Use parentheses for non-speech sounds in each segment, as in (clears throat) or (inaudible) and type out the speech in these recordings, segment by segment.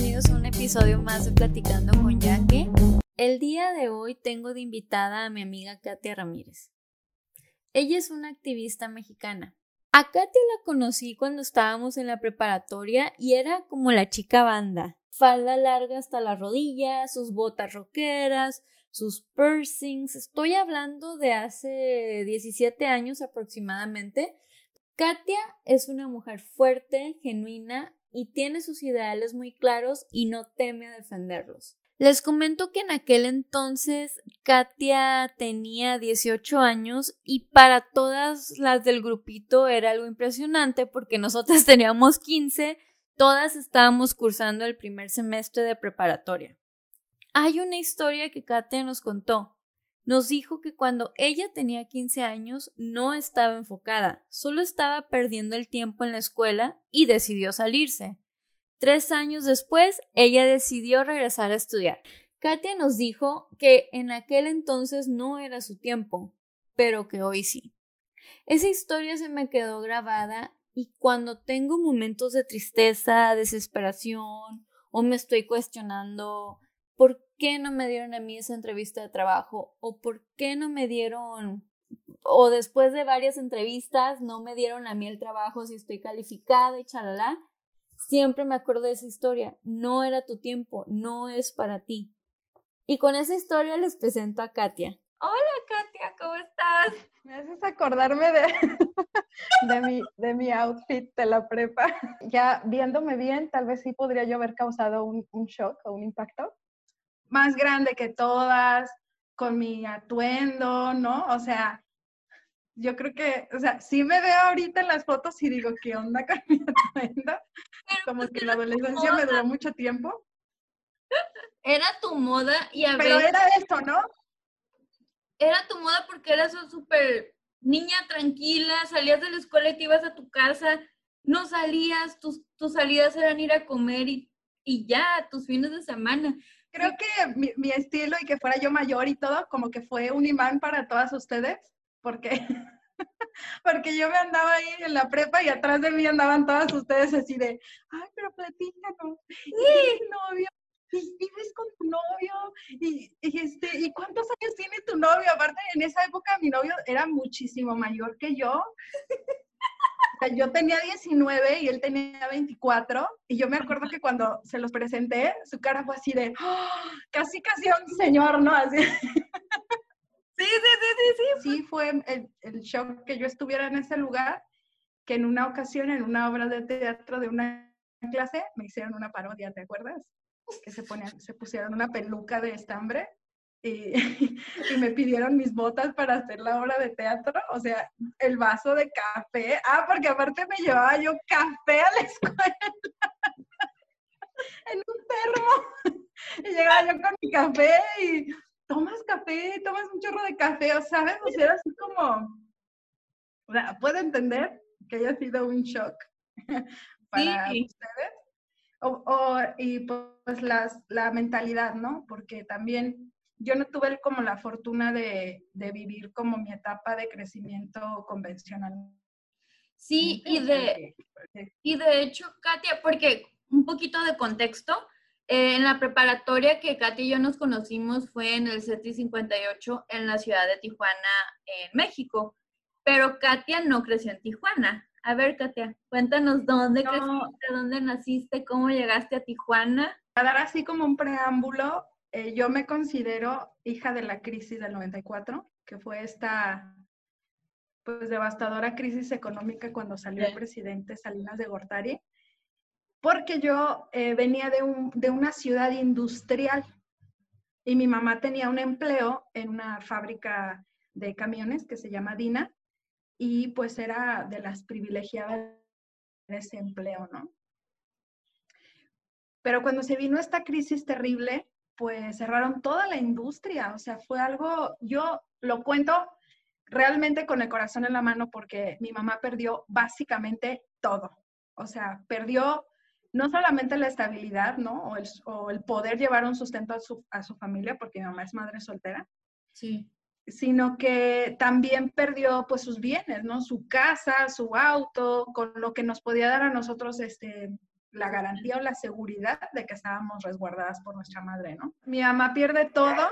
bienvenidos a un episodio más de Platicando con Yaque. El día de hoy tengo de invitada a mi amiga Katia Ramírez. Ella es una activista mexicana. A Katia la conocí cuando estábamos en la preparatoria y era como la chica banda. Falda larga hasta la rodilla, sus botas roqueras, sus piercings. Estoy hablando de hace 17 años aproximadamente. Katia es una mujer fuerte, genuina y tiene sus ideales muy claros y no teme a defenderlos. Les comento que en aquel entonces Katia tenía 18 años y para todas las del grupito era algo impresionante porque nosotras (laughs) teníamos 15, todas estábamos cursando el primer semestre de preparatoria. Hay una historia que Katia nos contó. Nos dijo que cuando ella tenía 15 años no estaba enfocada, solo estaba perdiendo el tiempo en la escuela y decidió salirse. Tres años después, ella decidió regresar a estudiar. Katia nos dijo que en aquel entonces no era su tiempo, pero que hoy sí. Esa historia se me quedó grabada y cuando tengo momentos de tristeza, desesperación o me estoy cuestionando ¿por qué no me dieron a mí esa entrevista de trabajo? ¿O por qué no me dieron, o después de varias entrevistas, no me dieron a mí el trabajo si estoy calificada y chalala? Siempre me acuerdo de esa historia. No era tu tiempo, no es para ti. Y con esa historia les presento a Katia. Hola Katia, ¿cómo estás? Me haces acordarme de, (laughs) de, mi, de mi outfit de la prepa. Ya viéndome bien, tal vez sí podría yo haber causado un, un shock o un impacto, más grande que todas, con mi atuendo, ¿no? O sea, yo creo que, o sea, sí me veo ahorita en las fotos y digo, ¿qué onda con mi (laughs) atuendo? Como que la adolescencia me duró mucho tiempo. Era tu moda y a Pero era esto, ¿no? Era tu moda porque eras súper niña tranquila, salías de la escuela y te ibas a tu casa, no salías, tus, tus salidas eran ir a comer y, y ya, tus fines de semana creo que mi, mi, estilo y que fuera yo mayor y todo, como que fue un imán para todas ustedes, porque, (laughs) porque yo me andaba ahí en la prepa y atrás de mí andaban todas ustedes así de, ay, pero platícanos, ¿y tienes novio? ¿Y vives con tu novio? ¿Y, y, este, ¿Y cuántos años tiene tu novio? Aparte, en esa época mi novio era muchísimo mayor que yo yo tenía 19 y él tenía 24 y yo me acuerdo que cuando se los presenté, su cara fue así de, ¡Oh! casi, casi un señor, ¿no? Así. (laughs) Sí, sí, sí, sí, sí. Sí, fue el, el shock que yo estuviera en ese lugar, que en una ocasión, en una obra de teatro de una clase, me hicieron una parodia, ¿te acuerdas? Que se, ponían, se pusieron una peluca de estambre y, (laughs) y, me pidieron mis botas para hacer la obra de teatro, o sea, el vaso de café. Ah, porque aparte me llevaba yo café a la (laughs) escuela en un termo. (laughs) Y llegaba yo con mi café y tomas café, tomas un chorro de café, o sabes, o sea, era así como, o sea, puedo entender que haya sido un shock para sí. ustedes. O, o, y pues las, la mentalidad, ¿no? Porque también yo no tuve como la fortuna de, de, vivir como mi etapa de crecimiento convencional. Sí, y de, y de hecho, Katia, porque un poquito de contexto, eh, en la preparatoria que Katia y yo nos conocimos fue en el CETI 58 en la ciudad de Tijuana, en México, pero Katia no creció en Tijuana. A ver, Katia, cuéntanos dónde no. creciste, dónde naciste, cómo llegaste a Tijuana. A dar así como un preámbulo, eh, yo me considero hija de la crisis del 94, que fue esta pues devastadora crisis económica cuando salió el presidente Salinas de Gortari, porque yo eh, venía de, un, de una ciudad industrial y mi mamá tenía un empleo en una fábrica de camiones que se llama Dina y pues era de las privilegiadas de ese empleo, ¿no? Pero cuando se vino esta crisis terrible, pues cerraron toda la industria, o sea, fue algo, yo lo cuento realmente con el corazón en la mano porque mi mamá perdió básicamente todo, o sea, perdió no solamente la estabilidad, ¿no? O el, o el poder llevar un sustento a su, a su, familia, porque mi mamá es madre soltera. Sí. Sino que también perdió, pues, sus bienes, ¿no? Su casa, su auto, con lo que nos podía dar a nosotros, este, la garantía o la seguridad de que estábamos resguardadas por nuestra madre, ¿no? Mi mamá pierde todo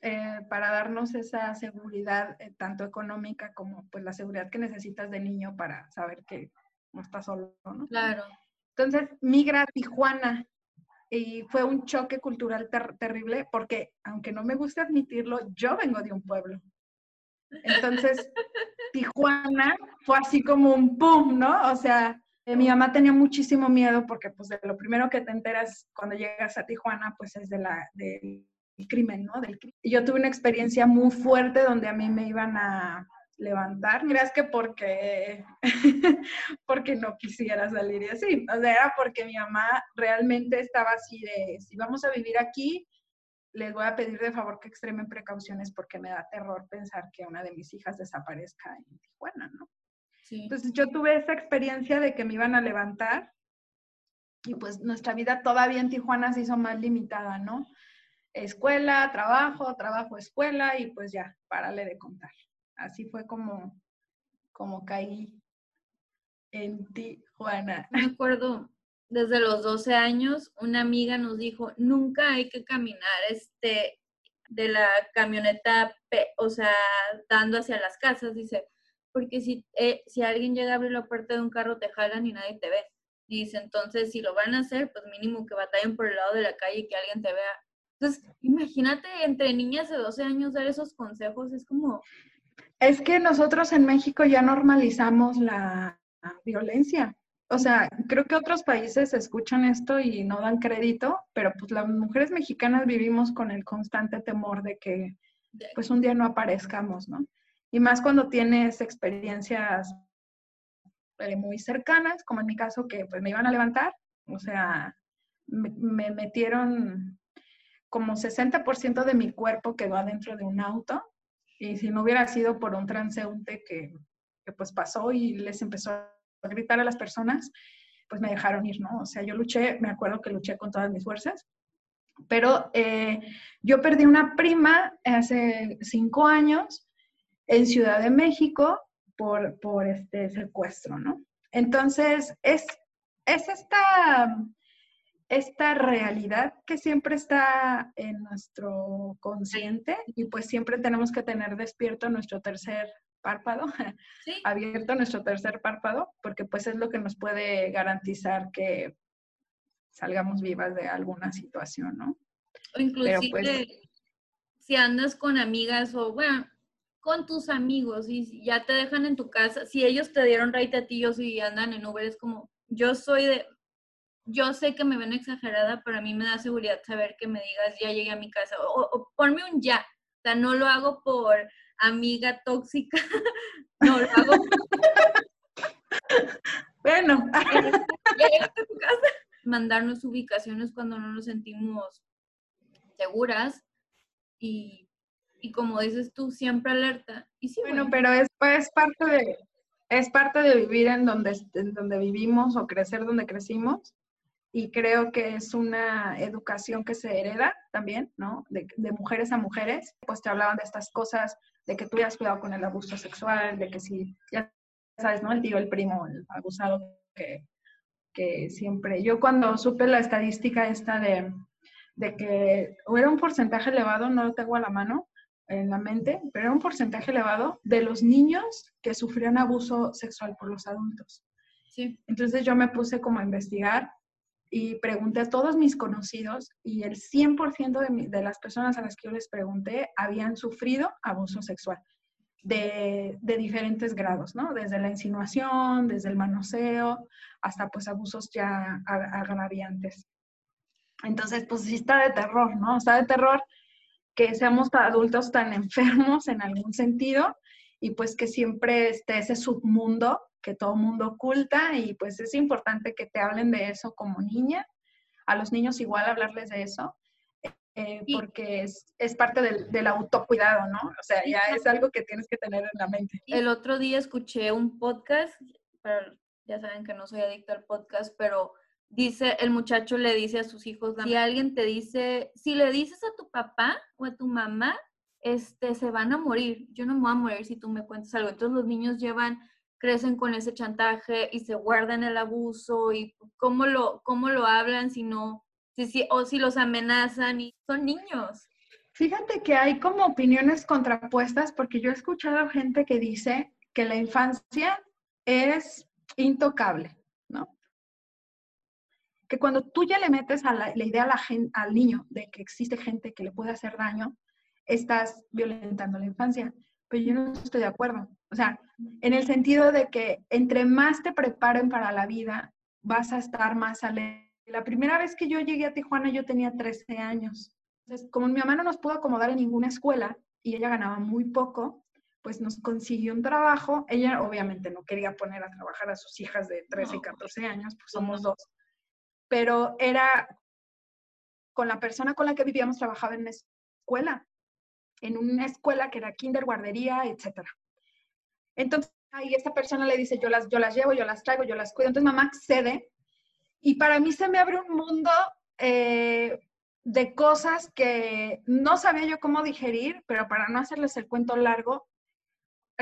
eh, para darnos esa seguridad, eh, tanto económica como pues la seguridad que necesitas de niño para saber que no estás solo, ¿no? Claro. Entonces, migra a Tijuana y fue un choque cultural terrible porque, aunque no me guste admitirlo, yo vengo de un pueblo. Entonces, (laughs) Tijuana fue así como un pum, ¿no? O sea, eh, mi mamá tenía muchísimo miedo porque pues de lo primero que te enteras cuando llegas a Tijuana pues es de la, del crimen, ¿no? Yo tuve una experiencia muy fuerte donde a mí me iban a levantar, mira, es que porque, (laughs) porque no quisiera salir y así, o sea, era porque mi mamá realmente estaba así de, si vamos a vivir aquí, les voy a pedir de favor que extremen precauciones porque me da terror pensar que una de mis hijas desaparezca en Tijuana, ¿no? Entonces yo tuve esa experiencia de que me iban a levantar y pues nuestra vida todavía en Tijuana se hizo más limitada, ¿no? Escuela, trabajo, trabajo, escuela y pues ya, párale de contar. Así fue como, como caí en Tijuana. Me acuerdo, desde los 12 años, una amiga nos dijo, nunca hay que caminar este de la camioneta, o sea, dando hacia las casas, dice, porque si, eh, si alguien llega a abrir la puerta de un carro, te jalan y nadie te ve. dice, entonces, si lo van a hacer, pues mínimo que batallen por el lado de la calle y que alguien te vea. Entonces, imagínate entre niñas de 12 años dar esos consejos, es como... Es que nosotros en México ya normalizamos la violencia. O sea, creo que otros países escuchan esto y no dan crédito, pero pues las mujeres mexicanas vivimos con el constante temor de que pues un día no aparezcamos, ¿no? Y más cuando tienes experiencias eh, muy cercanas, como en mi caso, que pues me iban a levantar, o sea, me, metieron como 60% de mi cuerpo quedó adentro de un auto y si no hubiera sido por un transeúnte que, que, pues pasó y les empezó a gritar a las personas, pues me dejaron ir, ¿no? O sea, yo luché, me acuerdo que luché con todas mis fuerzas, pero eh, yo perdí una prima hace cinco años en Ciudad de México por, por este secuestro, ¿no? Entonces, es, es esta, esta realidad que siempre está en nuestro consciente y pues siempre tenemos que tener despierto nuestro tercer párpado, (laughs) abierto nuestro tercer párpado, porque pues es lo que nos puede garantizar que salgamos vivas de alguna situación, ¿no? O inclusive pues si andas con amigas o, bueno, con tus amigos y ya te dejan en tu casa, si ellos te dieron right a ti, yo si andan en Uber, es como, yo soy de, yo sé que me ven exagerada, pero a mí me da seguridad saber que me digas, ya llegué a mi casa, o, ponme un ya, o sea, no lo hago por amiga tóxica, (laughs) no lo hago Bueno. (laughs) ya llegaste a tu casa. Mandarnos ubicaciones cuando no nos sentimos seguras y y como dices tú, siempre alerta. Y sí, bueno, pero es, pues, parte de, es parte de vivir en donde, en donde vivimos o crecer donde crecimos. Y creo que es una educación que se hereda también, ¿no? De, de mujeres a mujeres. Pues te hablaban de estas cosas, de que tú hayas cuidado con el abuso sexual, de que si, ya sabes, ¿no? El tío, el primo, el abusado que, que siempre. Yo cuando supe la estadística esta de, de que era un porcentaje elevado, no lo tengo a la mano, en la mente, pero era un porcentaje elevado de los niños que sufrían abuso sexual por los adultos. Sí. Entonces yo me puse como a investigar y pregunté a todos mis conocidos y el 100% de, de las personas a las que yo les pregunté habían sufrido abuso sexual de, de, diferentes grados, ¿no? Desde la insinuación, desde el manoseo, hasta pues abusos ya agraviantes. Entonces, pues sí está de terror, ¿no? Está de terror que seamos adultos tan enfermos en algún sentido y pues que siempre esté ese submundo que todo mundo oculta y pues es importante que te hablen de eso como niña, a los niños igual hablarles de eso, eh, porque es, es parte del, del, autocuidado, ¿no? O sea, ya es algo que tienes que tener en la mente. El otro día escuché un podcast, pero ya saben que no soy adicta al podcast, pero dice, el muchacho le dice a sus hijos, si alguien te dice, si le dices a tu papá o a tu mamá, este, se van a morir. Yo no me voy a morir si tú me cuentas algo. Entonces los niños llevan crecen con ese chantaje y se guardan el abuso y cómo lo, cómo lo hablan si no, si, si, o si los amenazan y son niños. Fíjate que hay como opiniones contrapuestas porque yo he escuchado gente que dice que la infancia es intocable. Que cuando tú ya le metes a la, idea la al niño de que existe gente que le puede hacer daño, estás violentando la infancia. Pero yo no estoy de acuerdo. O sea, en el sentido de que entre más te preparen para la vida, vas a estar más alegre. La primera vez que yo llegué a Tijuana yo tenía 13 años. Entonces, como mi mamá no nos pudo acomodar en ninguna escuela y ella ganaba muy poco, pues nos consiguió un trabajo. Ella obviamente no quería poner a trabajar a sus hijas de 13 y 14 años, pues somos dos. Pero era con la persona con la que vivíamos, trabajaba en una escuela, en una escuela que era kinder, guardería, etcétera. Entonces, ahí esta persona le dice, yo las, yo las llevo, yo las traigo, yo las cuido. Entonces mamá accede y para mí se me abre un mundo eh, de cosas que no sabía yo cómo digerir, pero para no hacerles el cuento largo,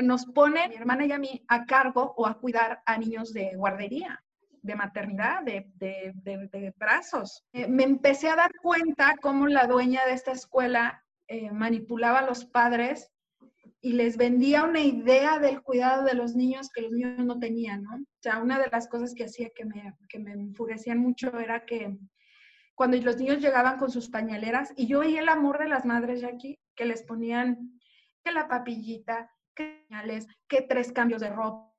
nos pone mi hermana y a mí a cargo o a cuidar a niños de guardería, de maternidad, de, de, brazos. Eh, me empecé a dar cuenta cómo la dueña de esta escuela eh, manipulaba a los padres y les vendía una idea del cuidado de los niños que los niños no tenían, ¿no? O sea, una de las cosas que hacía que me, que me enfurecían mucho era que cuando los niños llegaban con sus pañaleras y yo veía el amor de las madres de aquí, que les ponían que la papillita, que pañales, que tres cambios de ropa,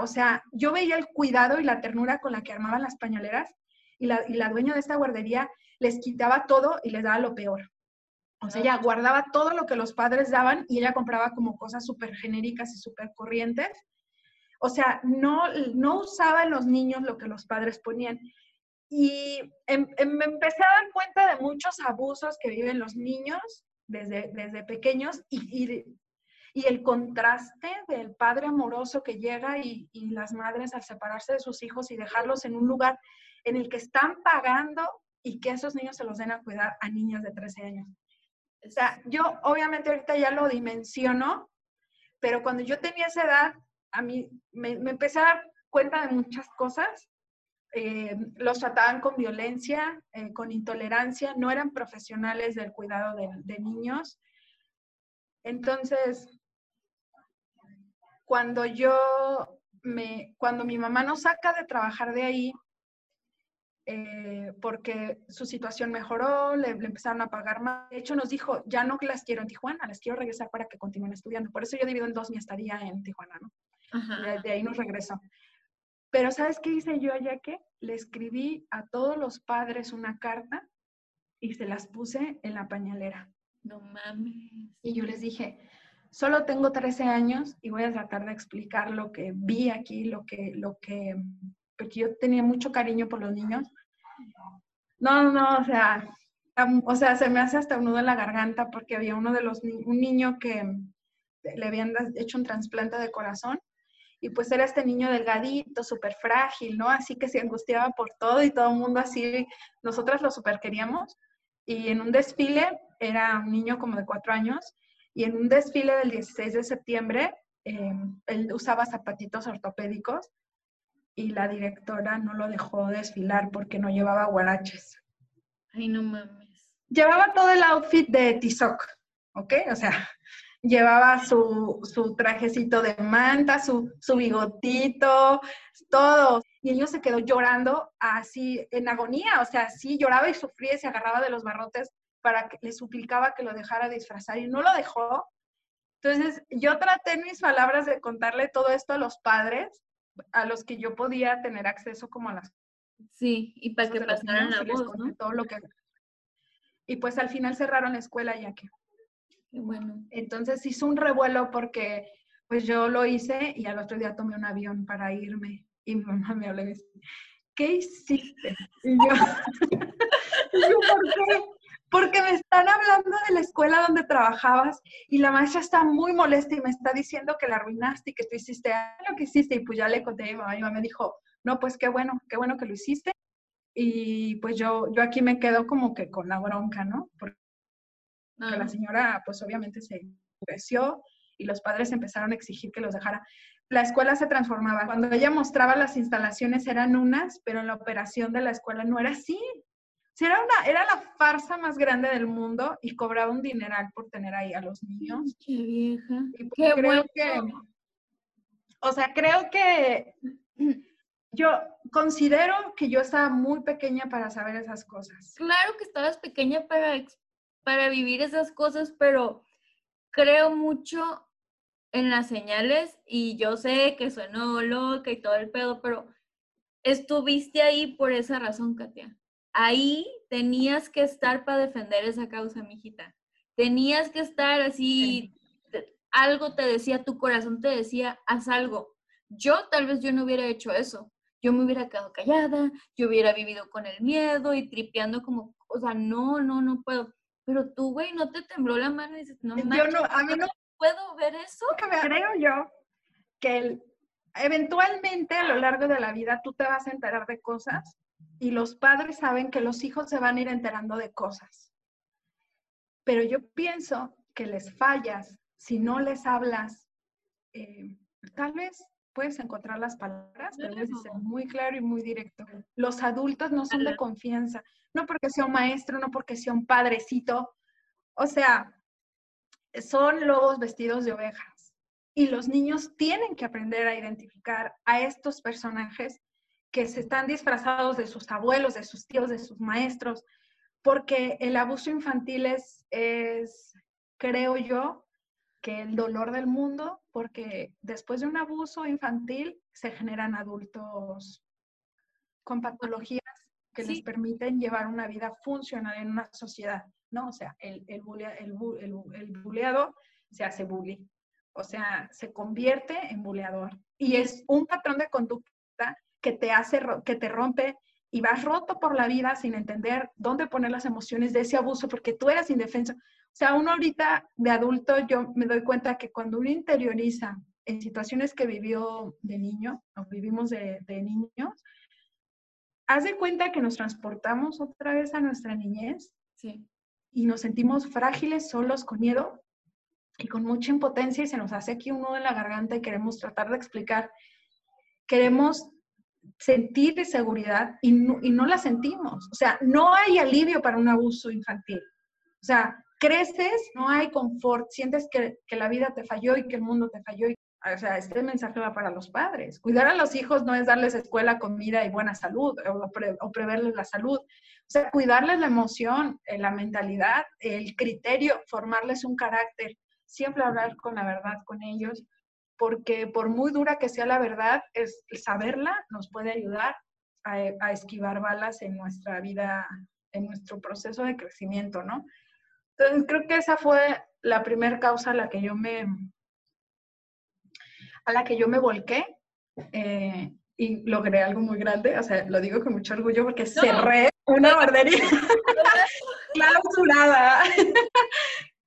o sea, yo veía el cuidado y la ternura con la que armaban las pañaleras y la, y la dueña de esta guardería les quitaba todo y les daba lo peor. O sea, ella guardaba todo lo que los padres daban y ella compraba como cosas súper genéricas y súper corrientes. O sea, no, no usaba en los niños lo que los padres ponían. Y em, em, me empecé a dar cuenta de muchos abusos que viven los niños desde, desde pequeños y, y, el contraste del padre amoroso que llega y, y las madres al separarse de sus hijos y dejarlos en un lugar en el que están pagando y que esos niños se los den a cuidar a niñas de 13 años. O sea, yo obviamente ahorita ya lo dimensiono, pero cuando yo tenía esa edad, a mí me, empecé a dar cuenta de muchas cosas. Eh, los trataban con violencia, eh, con intolerancia, no eran profesionales del cuidado de, de niños. Entonces, cuando yo me, cuando mi mamá nos saca de trabajar de ahí, eh, porque su situación mejoró, le, empezaron a pagar más. De hecho, nos dijo, ya no las quiero en Tijuana, las quiero regresar para que continúen estudiando. Por eso yo divido en dos mi estadía en Tijuana, ¿no? De, ahí nos regresó. Pero ¿sabes qué hice yo allá que? Le escribí a todos los padres una carta y se las puse en la pañalera. No mames. Y yo les dije, solo tengo 13 años y voy a tratar de explicar lo que vi aquí, lo que, lo que, porque yo tenía mucho cariño por los niños no, no, o sea, o sea, se me hace hasta un nudo en la garganta porque había uno de los, un niño que le habían hecho un trasplante de corazón y pues era este niño delgadito, súper frágil, ¿no? Así que se angustiaba por todo y todo el mundo así, nosotras lo súper queríamos. Y en un desfile, era un niño como de cuatro años, y en un desfile del 16 de septiembre, eh, él usaba zapatitos ortopédicos y la directora no lo dejó desfilar porque no llevaba guaraches. Ay, no mames. Llevaba todo el outfit de Tizoc, ¿ok? O sea, llevaba su, su trajecito de manta, su, su bigotito, todo. Y el niño se quedó llorando así en agonía, o sea, sí lloraba y sufría y se agarraba de los barrotes para que le suplicaba que lo dejara disfrazar y no lo dejó. Entonces, yo traté en mis palabras de contarle todo esto a los padres a los que yo podía tener acceso como a las Sí, y para que pasaran la voz, ¿no? Todo lo que... Y pues al final cerraron la escuela ya que... bueno. Entonces hizo un revuelo porque pues yo lo hice y al otro día tomé un avión para irme. Y mi mamá me habló y me dice, ¿qué hiciste? Y yo, (laughs) y yo ¿por qué? Porque me están hablando de la escuela donde trabajabas y la maestra está muy molesta y me está diciendo que la arruinaste y que tú hiciste lo que hiciste. Y pues ya le conté a mi mamá, mi mamá me dijo, no, pues qué bueno, qué bueno que lo hiciste. Y pues yo, yo aquí me quedo como que con la bronca, ¿no? Porque la señora pues obviamente se creció y los padres empezaron a exigir que los dejara. la escuela se transformaba. Cuando ella mostraba las instalaciones eran unas, pero la operación de la escuela no era así. Era, una, era la farsa más grande del mundo y cobraba un dineral por tener ahí a los niños. Qué vieja. Qué creo que, o sea, creo que (clears throat) yo considero que yo estaba muy pequeña para saber esas cosas. Claro que estabas pequeña para, para vivir esas cosas, pero creo mucho en las señales y yo sé que sueno loca y todo el pedo, pero estuviste ahí por esa razón, Katia. Ahí tenías que estar para defender esa causa, mijita. Tenías que estar así, algo te decía, tu corazón te decía, haz algo. Yo tal vez yo no hubiera hecho eso. Yo me hubiera quedado callada, yo hubiera vivido con el miedo y tripeando como, o sea, no, no, no puedo. Pero tú, güey, no te tembló la mano y dices, no, yo no, a mí no puedo ver eso. Creo yo que eventualmente a lo largo de la vida tú te vas a enterar de cosas y los padres saben que los hijos se van a ir enterando de cosas. Pero yo pienso que les fallas si no les hablas. Eh, tal vez puedes encontrar las palabras, pero debes ser muy claro y muy directo. Los adultos no son de confianza, no porque sea un maestro, no porque sea un padrecito. O sea, son lobos vestidos de ovejas. Y los niños tienen que aprender a identificar a estos personajes que se están disfrazados de sus abuelos, de sus tíos, de sus maestros, porque el abuso infantil es, es creo yo, que el dolor del mundo, porque después de un abuso infantil se generan adultos con patologías que les permiten llevar una vida funcional en una sociedad. ¿no? O sea, el, el, el, buleado se hace bully, o sea, se convierte en buleador. Y es un patrón de conducta que te hace, que te rompe y vas roto por la vida sin entender dónde poner las emociones de ese abuso porque tú eras indefenso. O sea, uno ahorita de adulto, yo me doy cuenta que cuando uno interioriza en situaciones que vivió de niño o vivimos de, de niños, haz de cuenta que nos transportamos otra vez a nuestra niñez. Sí y nos sentimos frágiles, solos, con miedo y con mucha impotencia y se nos hace aquí un nudo en la garganta y queremos tratar de explicar. Queremos sentir seguridad y no, y no la sentimos. O sea, no hay alivio para un abuso infantil. O sea, creces, no hay confort, sientes que, que la vida te falló y que el mundo te falló. O sea, este mensaje va para los padres. Cuidar a los hijos no es darles escuela, comida y buena salud o, o preverles la salud. O sea, cuidarles la emoción, eh, la mentalidad, el criterio, formarles un carácter, siempre hablar con la verdad con ellos, porque por muy dura que sea la verdad, es saberla nos puede ayudar a, esquivar balas en nuestra vida, en nuestro proceso de crecimiento, ¿no? Entonces, creo que esa fue la primera causa a la que yo me, a la que yo me volqué. Eh, y logré algo muy grande, o sea, lo digo con mucho orgullo porque cerré una guardería (laughs) clausurada.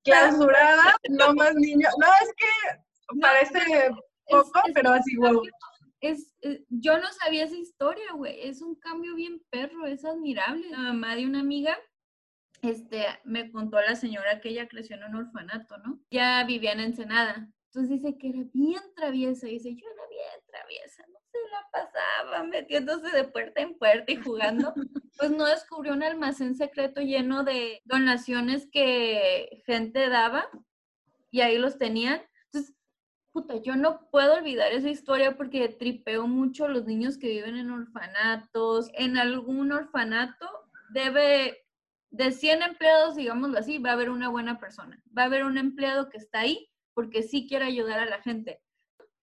clausurada, no más niños. No, es que parece poco, pero así, wow. Es, eh, yo no sabía esa historia, güey. Es un cambio bien perro, es admirable. La mamá de una amiga, este, me contó a la señora que ella creció en un orfanato, ¿no? Ya vivía en Ensenada. Entonces dice que era bien traviesa. Y dice, yo era bien traviesa, ¿no? se la pasaba metiéndose de puerta en puerta y jugando, (laughs) pues no descubrió un almacén secreto lleno de donaciones que gente daba y ahí los tenían. Puta, yo no puedo olvidar esa historia porque tripeo mucho a los niños que viven en orfanatos. En algún orfanato debe, de 100 empleados, digámoslo así, va a haber una buena persona. Va a haber un empleado que está ahí porque sí quiere ayudar a la gente.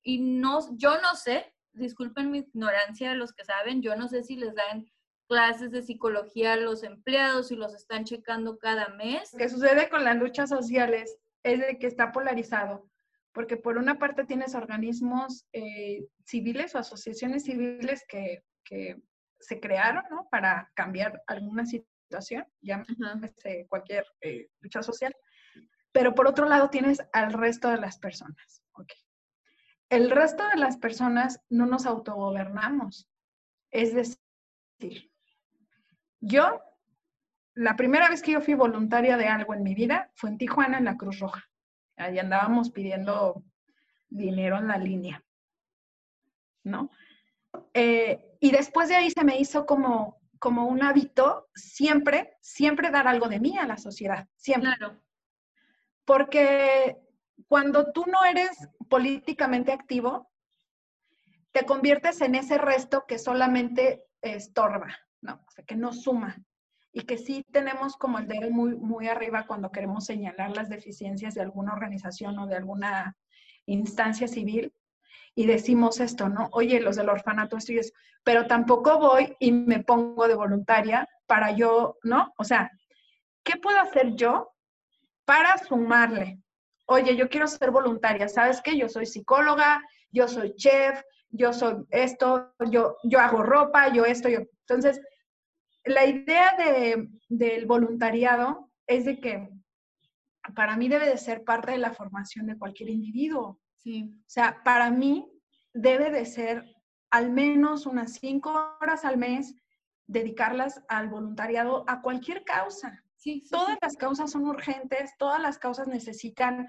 Y no, yo no sé disculpen mi ignorancia, los que saben, yo no sé si les dan clases de psicología a los empleados y los están checando cada mes. Lo que sucede con las luchas sociales es de que está polarizado, porque por una parte tienes organismos eh, civiles o asociaciones civiles que, que se crearon ¿no? para cambiar alguna situación, ya cualquier eh, lucha social, pero por otro lado tienes al resto de las personas. Okay el resto de las personas no nos autogobernamos. Es decir, yo, la primera vez que yo fui voluntaria de algo en mi vida fue en Tijuana, en la Cruz Roja. Ahí andábamos pidiendo dinero en la línea. ¿no? Eh, y después de ahí se me hizo como, como un hábito siempre, siempre dar algo de mí a la sociedad, siempre. Claro. Porque cuando tú no eres políticamente activo, te conviertes en ese resto que solamente estorba, ¿no? O sea, que no suma. Y que sí tenemos como el dedo muy, muy arriba cuando queremos señalar las deficiencias de alguna organización o de alguna instancia civil y decimos esto, ¿no? Oye, los del orfanato, esto y eso, pero tampoco voy y me pongo de voluntaria para yo, ¿no? O sea, ¿qué puedo hacer yo para sumarle? Oye, yo quiero ser voluntaria, ¿sabes qué? Yo soy psicóloga, yo soy chef, yo soy esto, yo, yo hago ropa, yo esto, yo. Entonces, la idea de, del voluntariado es de que para mí debe de ser parte de la formación de cualquier individuo. Sí. O sea, para mí debe de ser al menos unas cinco horas al mes dedicarlas al voluntariado a cualquier causa. Sí, todas las causas son urgentes, todas las causas necesitan,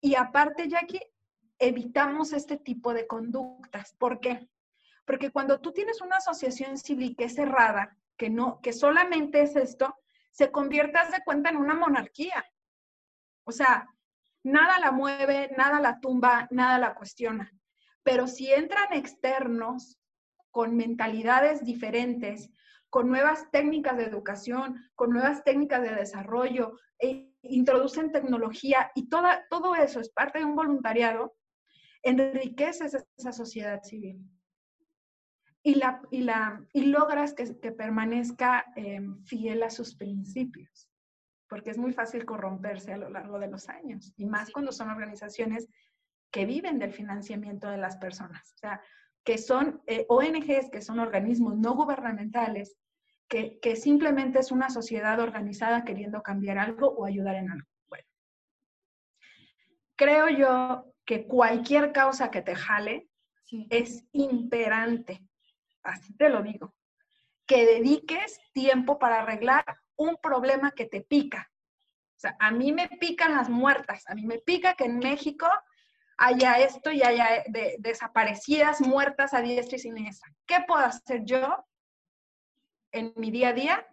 y aparte, Jackie, evitamos este tipo de conductas. ¿Por qué? Porque cuando tú tienes una asociación civil que es cerrada, que no, que solamente es esto, se convierte, de cuenta, en una monarquía. O sea, nada la mueve, nada la tumba, nada la cuestiona. Pero si entran externos con mentalidades diferentes, con nuevas técnicas de educación, con nuevas técnicas de desarrollo, e introducen tecnología y toda, todo eso es parte de un voluntariado, enriqueces esa sociedad civil y, la, y, la, y logras que, que permanezca em, fiel a sus principios, porque es muy fácil corromperse a lo largo de los años, y más cuando son organizaciones que viven del financiamiento de las personas, o sea, que son eh, ONGs, que son organismos no gubernamentales, que, que simplemente es una sociedad organizada queriendo cambiar algo o ayudar en algo. Bueno, creo yo que cualquier causa que te jale es imperante, así te lo digo, que dediques tiempo para arreglar un problema que te pica. O sea, a mí me pican las muertas, a mí me pica que en México haya esto y haya desaparecidas, muertas a diestra y siniestra. ¿Qué puedo hacer yo en mi día a día?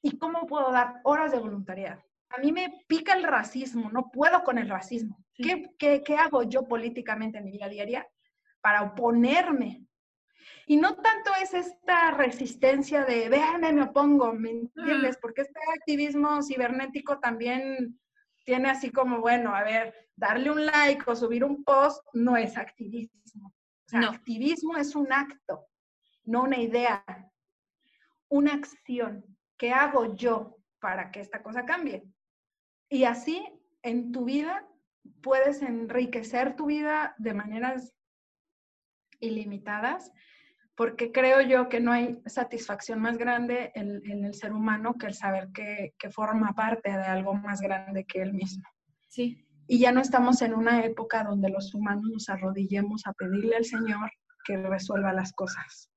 ¿Y cómo puedo dar horas de voluntariado? A mí me pica el racismo, no puedo con el racismo. ¿Qué, qué, qué hago yo políticamente en mi vida diaria para oponerme? Y no tanto es esta resistencia de, véanme, me opongo, ¿me entiendes? Porque este activismo cibernético también tiene así como, bueno, a ver, darle un like o subir un post no es activismo. O sea, activismo es un acto, no una idea, una acción. ¿Qué hago yo para que esta cosa cambie? Y así en tu vida puedes enriquecer tu vida de maneras ilimitadas, porque creo yo que no hay satisfacción más grande en, el ser humano que el saber que, que forma parte de algo más grande que él mismo. Sí. Y ya no estamos en una época donde los humanos nos arrodillemos a pedirle al Señor que resuelva las cosas.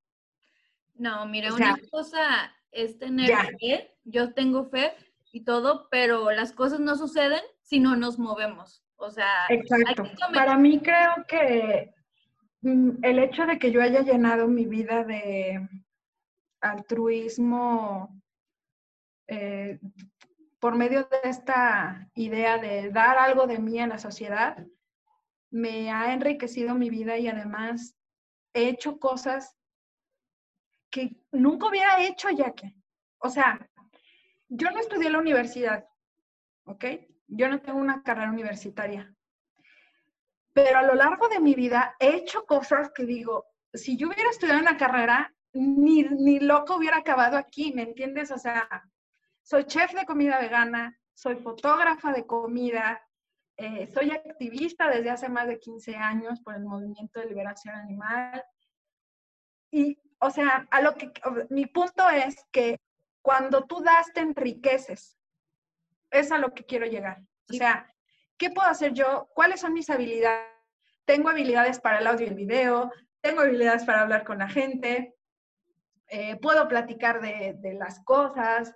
No, mira, una cosa es tener fe, yo tengo fe y todo, pero las cosas no suceden si no nos movemos. O sea, exacto. Para mí creo que el hecho de que yo haya llenado mi vida de altruismo eh, por medio de esta idea de dar algo de mí a la sociedad, me ha enriquecido mi vida y además he hecho cosas que nunca hubiera hecho ya que, o sea, yo no estudié en la universidad, ¿ok? Yo no tengo una carrera universitaria, pero a lo largo de mi vida he hecho cosas que digo, si yo hubiera estudiado una carrera, ni, ni loco hubiera acabado aquí, ¿me entiendes? O sea, soy chef de comida vegana, soy fotógrafa de comida, eh, soy activista desde hace más de 15 años por el movimiento de liberación animal. Y, o sea, a lo que mi punto es que cuando tú das, te enriqueces. Es a lo que quiero llegar. O sea, ¿qué puedo hacer yo? ¿Cuáles son mis habilidades? Tengo habilidades para el audio y el video, tengo habilidades para hablar con la gente, eh, puedo platicar de, de las cosas,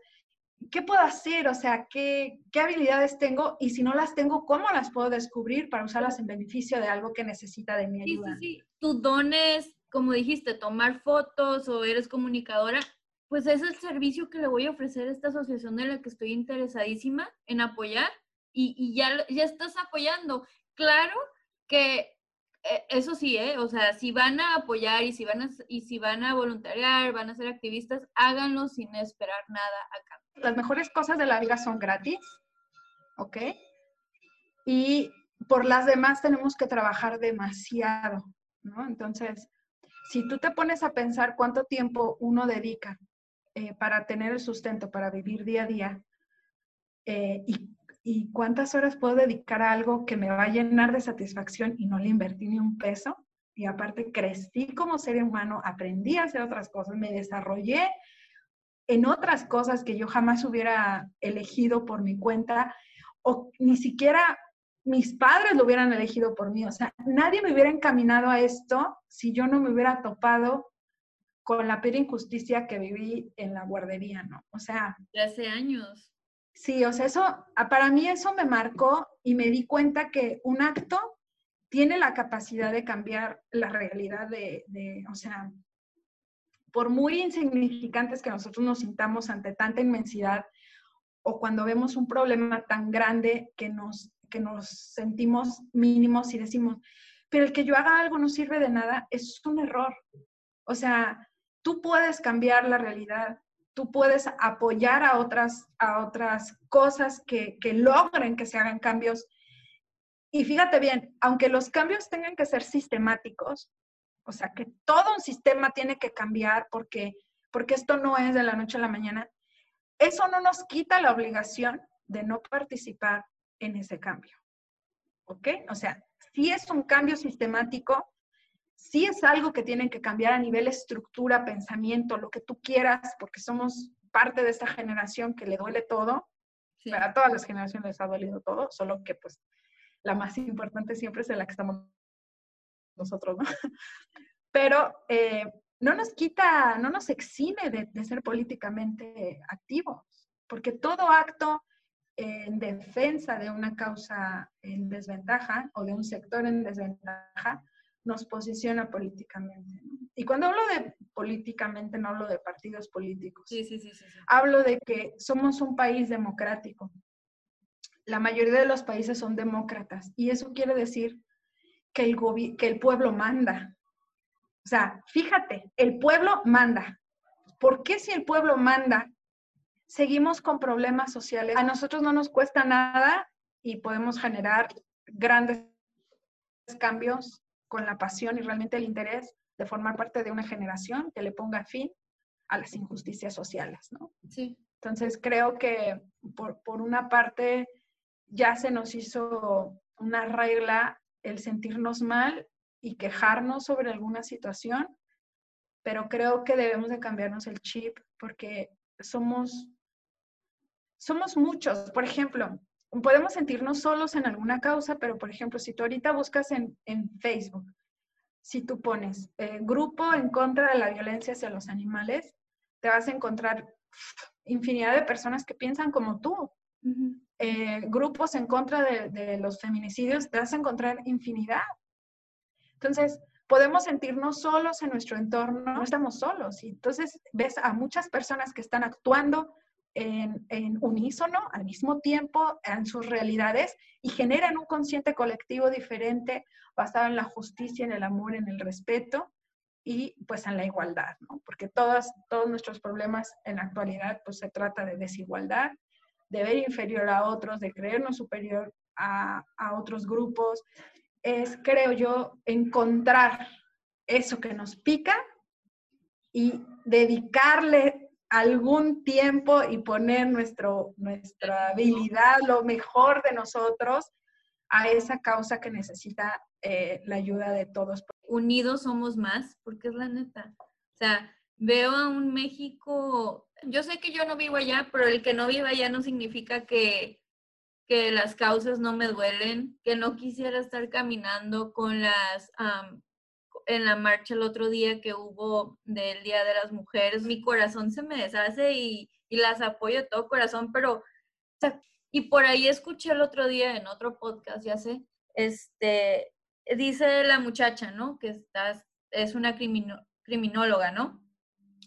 ¿qué puedo hacer? O sea, ¿qué, ¿qué, habilidades tengo? Y si no las tengo, ¿cómo las puedo descubrir para usarlas en beneficio de algo que necesita de mi ayuda? Sí, sí, sí. Tu don es como dijiste, tomar fotos o eres comunicadora, pues es el servicio que le voy a ofrecer a esta asociación de la que estoy interesadísima en apoyar y, ya, ya estás apoyando. Claro que eh, eso sí, ¿eh? O sea, si van a apoyar y si van a, y si van a voluntariar, van a ser activistas, háganlo sin esperar nada acá. Las mejores cosas de la vida son gratis, ¿ok? Y por las demás tenemos que trabajar demasiado, ¿no? Entonces, si tú te pones a pensar cuánto tiempo uno dedica eh, para tener el sustento, para vivir día a día, eh, y, y, cuántas horas puedo dedicar a algo que me va a llenar de satisfacción y no le invertí ni un peso, y aparte crecí como ser humano, aprendí a hacer otras cosas, me desarrollé en otras cosas que yo jamás hubiera elegido por mi cuenta, o ni siquiera mis padres lo hubieran elegido por mí. O sea, nadie me hubiera encaminado a esto si yo no me hubiera topado con la peor injusticia que viví en la guardería, ¿no? O sea... De hace años. Sí, o sea, eso, para mí eso me marcó y me di cuenta que un acto tiene la capacidad de cambiar la realidad de, de o sea, por muy insignificantes que nosotros nos sintamos ante tanta inmensidad o cuando vemos un problema tan grande que nos que nos sentimos mínimos y decimos, pero el que yo haga algo no sirve de nada, es un error. O sea, tú puedes cambiar la realidad, tú puedes apoyar a otras, a otras cosas que, que logren que se hagan cambios. Y fíjate bien, aunque los cambios tengan que ser sistemáticos, o sea, que todo un sistema tiene que cambiar porque, porque esto no es de la noche a la mañana, eso no nos quita la obligación de no participar en ese cambio. ¿Ok? O sea, si es un cambio sistemático, si es algo que tienen que cambiar a nivel estructura, pensamiento, lo que tú quieras, porque somos parte de esta generación que le duele todo. Para todas las generaciones les ha dolido todo, solo que pues la más importante siempre es la que estamos nosotros, ¿no? (laughs) Pero eh, no nos quita, no nos exime de, de ser políticamente activos, porque todo acto en defensa de una causa en desventaja o de un sector en desventaja, nos posiciona políticamente. Y cuando hablo de políticamente, no hablo de partidos políticos. Sí, sí, sí, Hablo de que somos un país democrático. La mayoría de los países son demócratas y eso quiere decir que el, que el pueblo manda. O sea, fíjate, el pueblo manda. ¿Por qué si el pueblo manda seguimos con problemas sociales. A nosotros no nos cuesta nada y podemos generar grandes cambios con la pasión y realmente el interés de formar parte de una generación que le ponga fin a las injusticias sociales, ¿no? Sí. Entonces creo que por, por una parte ya se nos hizo una regla el sentirnos mal y quejarnos sobre alguna situación, pero creo que debemos de cambiarnos el chip porque somos somos muchos. Por ejemplo, podemos sentirnos solos en alguna causa, pero por ejemplo, si tú ahorita buscas en, Facebook, si tú pones eh, grupo en contra de la violencia hacia los animales, te vas a encontrar infinidad de personas que piensan como tú. Eh, grupos en contra de, de, los feminicidios, te vas a encontrar infinidad. Entonces, podemos sentirnos solos en nuestro entorno, no estamos solos. Y entonces ves a muchas personas que están actuando en, unísono, al mismo tiempo, en sus realidades y generan un consciente colectivo diferente basado en la justicia, en el amor, en el respeto y pues en la igualdad, ¿no? Porque todos, todos nuestros problemas en la actualidad pues se trata de desigualdad, de ver inferior a otros, de creernos superior a, a otros grupos. Es, creo yo, encontrar eso que nos pica y dedicarle algún tiempo y poner nuestro, nuestra habilidad, lo mejor de nosotros a esa causa que necesita eh, la ayuda de todos. Unidos somos más, porque es la neta. O sea, veo a un México, yo sé que yo no vivo allá, pero el que no viva allá no significa que, que las causas no me duelen, que no quisiera estar caminando con las en la marcha el otro día que hubo del Día de las Mujeres, mi corazón se me deshace y, las apoyo todo corazón, pero, y por ahí escuché el otro día en otro podcast, ya sé, este, dice la muchacha, ¿no? Que está es una criminóloga, ¿no?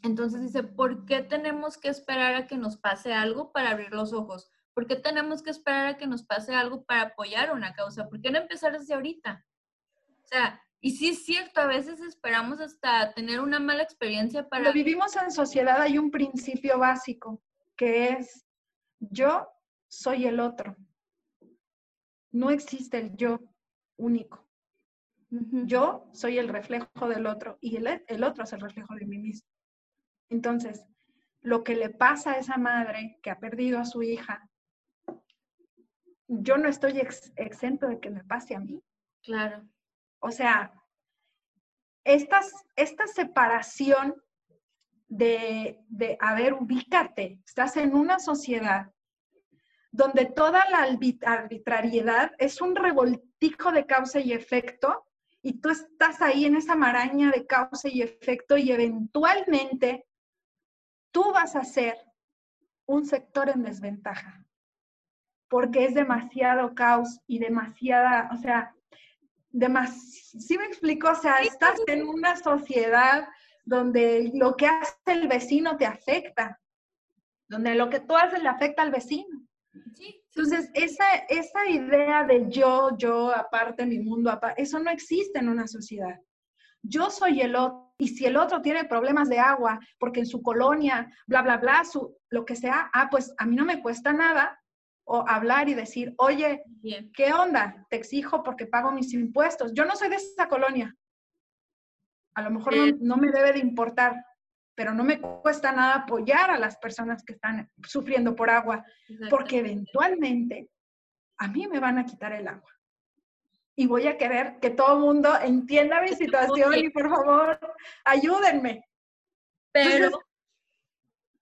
Entonces dice, ¿por qué tenemos que esperar a que nos pase algo para abrir los ojos? ¿Por qué tenemos que esperar a que nos pase algo para apoyar una causa? ¿Por qué no empezar desde ahorita? O sea, y sí es cierto, a veces esperamos hasta tener una mala experiencia para... Cuando vivimos en sociedad hay un principio básico, que es yo soy el otro. No existe el yo único. Yo soy el reflejo del otro y el, el otro es el reflejo de mí mismo. Entonces, lo que le pasa a esa madre que ha perdido a su hija, yo no estoy exento de que me pase a mí. Claro. O sea, esta separación de, de, a ver, ubícate, estás en una sociedad donde toda la arbitrariedad es un revoltijo de causa y efecto y tú estás ahí en esa maraña de causa y efecto y eventualmente tú vas a ser un sector en desventaja porque es demasiado caos y demasiada, o sea, demasiado, ¿sí me explico? O sea, estás en una sociedad donde lo que hace el vecino te afecta, donde lo que tú haces le afecta al vecino. Entonces, esa, esa idea de yo, yo, aparte, mi mundo, aparte, eso no existe en una sociedad. Yo soy el otro, y si el otro tiene problemas de agua, porque en su colonia, bla, bla, bla, su, lo que sea, ah, pues a mí no me cuesta nada o hablar y decir, oye, ¿qué onda? Te exijo porque pago mis impuestos. Yo no soy de esa colonia. A lo mejor no, me debe de importar, pero no me cuesta nada apoyar a las personas que están sufriendo por agua, porque eventualmente a mí me van a quitar el agua. Y voy a querer que todo el mundo entienda mi situación y por favor, ayúdenme. Pero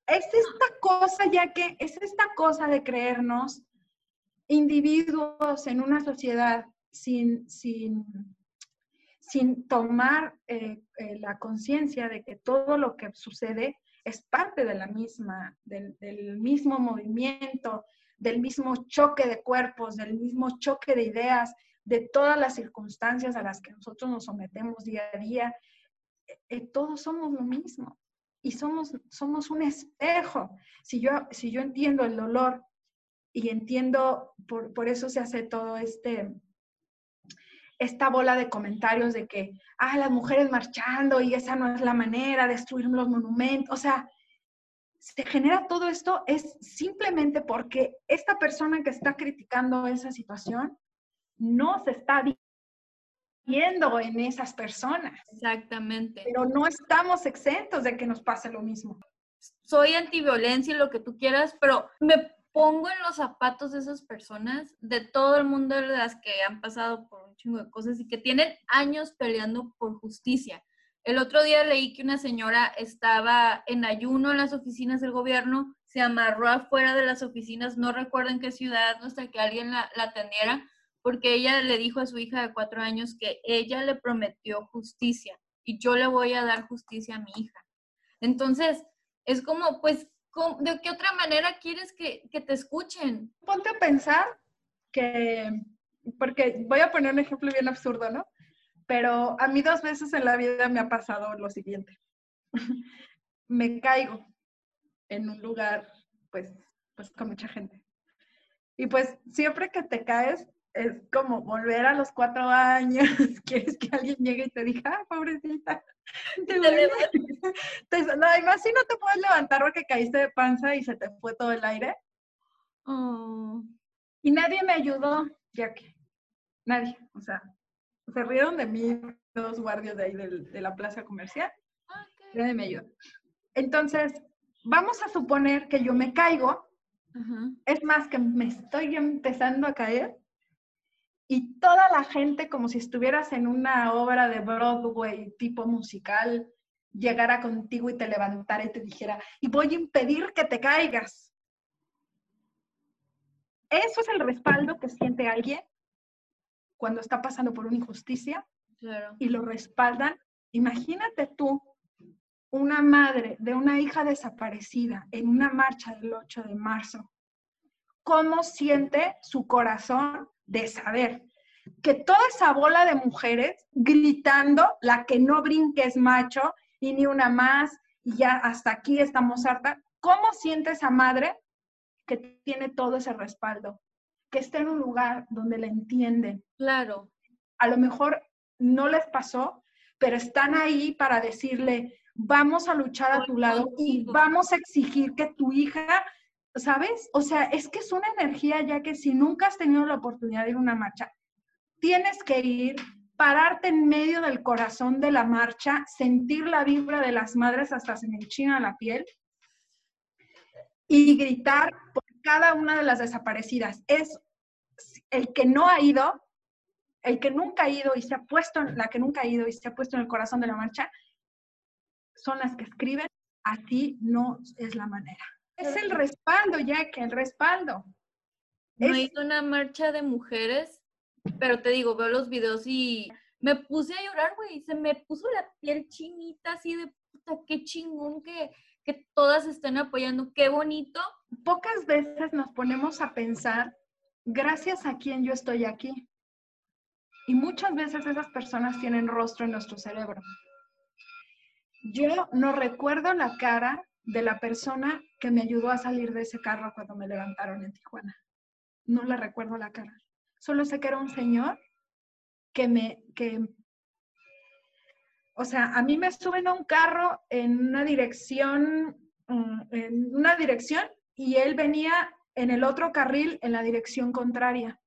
es esta cosa, ya que es esta cosa de creernos individuos en una sociedad sin, sin, sin tomar eh, eh, la conciencia de que todo lo que sucede es parte de la misma, del, mismo movimiento, del mismo choque de cuerpos, del mismo choque de ideas, de todas las circunstancias a las que nosotros nos sometemos día a día. Eh, todos somos lo mismo y somos, somos un espejo. Si yo, si yo entiendo el dolor y entiendo, por, por eso se hace todo este, esta bola de comentarios de que, ah, las mujeres marchando y esa no es la manera, destruir los monumentos, o sea, se genera todo esto es simplemente porque esta persona que está criticando esa situación no se está viendo en esas personas. Exactamente. Pero no estamos exentos de que nos pase lo mismo. Soy antiviolencia y lo que tú quieras, pero me pongo en los zapatos de esas personas, de todo el mundo de las que han pasado por un chingo de cosas y que tienen años peleando por justicia. El otro día leí que una señora estaba en ayuno en las oficinas del gobierno, se amarró afuera de las oficinas, no recuerdo en qué ciudad, hasta que alguien la, la atendiera, porque ella le dijo a su hija de cuatro años que ella le prometió justicia y yo le voy a dar justicia a mi hija. Entonces, es como, pues, ¿de qué otra manera quieres que, te escuchen? Ponte a pensar que, porque voy a poner un ejemplo bien absurdo, ¿no? Pero a mí dos veces en la vida me ha pasado lo siguiente. (laughs) me caigo en un lugar, pues, pues con mucha gente. Y pues siempre que te caes, es como volver a los cuatro años, (laughs) quieres que alguien llegue y te diga, ah, pobrecita, (laughs) te no, además si no te puedes levantar porque caíste de panza y se te fue todo el aire. Oh. Y nadie me ayudó, ya que nadie, o sea, se rieron de mí dos guardias de ahí de, la plaza comercial. Nadie me ayudó. Entonces, vamos a suponer que yo me caigo, es más que me estoy empezando a caer y toda la gente, como si estuvieras en una obra de Broadway tipo musical, llegara contigo y te levantara y te dijera, y voy a impedir que te caigas. Eso es el respaldo que siente alguien cuando está pasando por una injusticia y lo respaldan. Imagínate tú, una madre de una hija desaparecida en una marcha del 8 de marzo, cómo siente su corazón de saber que toda esa bola de mujeres gritando, la que no brinque es macho y ni una más, y ya hasta aquí estamos harta. ¿Cómo siente esa madre que tiene todo ese respaldo? Que está en un lugar donde la entienden. Claro. A lo mejor no les pasó, pero están ahí para decirle, vamos a luchar a tu lado y vamos a exigir que tu hija, ¿sabes? O sea, es que es una energía ya que si nunca has tenido la oportunidad de ir a una marcha, tienes que ir, pararte en medio del corazón de la marcha, sentir la vibra de las madres hasta se me enchina la piel y gritar por cada una de las desaparecidas. Es el que no ha ido, el que nunca ha ido y se ha puesto, la que nunca ha ido y se ha puesto en el corazón de la marcha, son las que escriben, así no es la manera. Es el respaldo, ya que el respaldo. No es una marcha de mujeres, pero te digo, veo los videos y me puse a llorar, güey, se me puso la piel chinita así de puta, qué chingón que, que todas estén apoyando, qué bonito. Pocas veces nos ponemos a pensar, gracias a quien yo estoy aquí. Y muchas veces esas personas tienen rostro en nuestro cerebro. Yo no recuerdo la cara de la persona que me ayudó a salir de ese carro cuando me levantaron en Tijuana. No le recuerdo la cara. Solo sé que era un señor que me, que, o sea, a mí me suben a un carro en una dirección, mm, en una dirección y él venía en el otro carril en la dirección contraria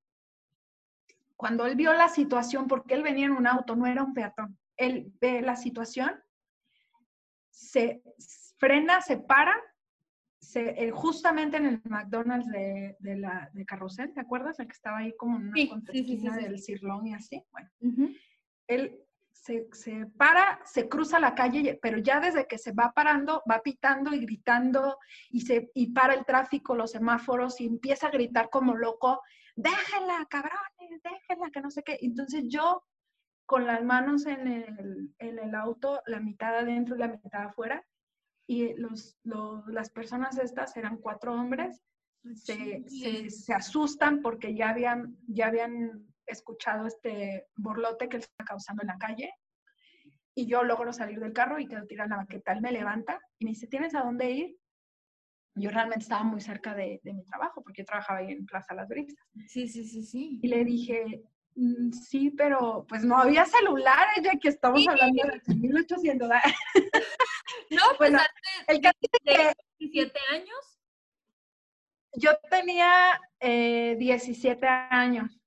cuando él vio la situación, porque él venía en un auto, no era un peatón, él ve la situación, se frena, se para, se, justamente en el McDonald's de, de, la, de Carrusel, ¿te acuerdas? El que estaba ahí como en una del cirlón y así. Bueno, él se, se, para, se cruza la calle, pero ya desde que se va parando, va pitando y gritando y, se, y para el tráfico, los semáforos y empieza a gritar como loco déjenla, cabrones, déjenla, que no sé qué. Entonces yo con las manos en el, en el auto, la mitad adentro y la mitad afuera, y los, las personas estas eran cuatro hombres, se, se, asustan porque ya habían, ya habían escuchado este borlote que él está causando en la calle. Y yo logro salir del carro y quedo tirada la baqueta. Él me levanta y me dice, ¿tienes a dónde ir? yo realmente estaba muy cerca de, mi trabajo, porque yo trabajaba ahí en Plaza Las Brisas. Sí, sí, sí, sí. Y le dije, sí, pero pues no había celulares, ya que estamos hablando de 1800. (laughs) no, (laughs) pues el que de 17 años. Yo tenía 17 eh, años.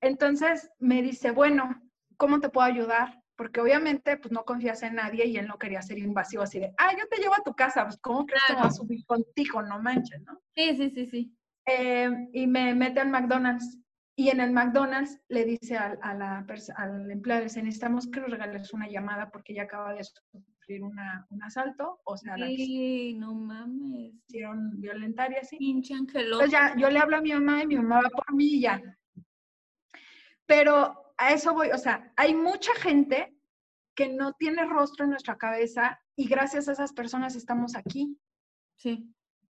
Entonces me dice, bueno, ¿cómo te puedo ayudar? porque obviamente pues no confías en nadie y él no quería ser invasivo así de, ah, yo te llevo a tu casa, pues ¿cómo crees que va a subir contigo? No manches, ¿no? Sí, sí, sí, sí. Eh, y me mete al McDonald's y en el McDonald's le dice a, la al empleado, dice, necesitamos que nos regales una llamada porque ya acaba de sufrir una, un asalto, o sea, sí, no mames. Hicieron violentaria así. Pinche Entonces ya, yo le hablo a mi mamá y mi mamá va por mí y ya. Pero a eso voy, o sea, hay mucha gente que no tiene rostro en nuestra cabeza y gracias a esas personas estamos aquí. Sí.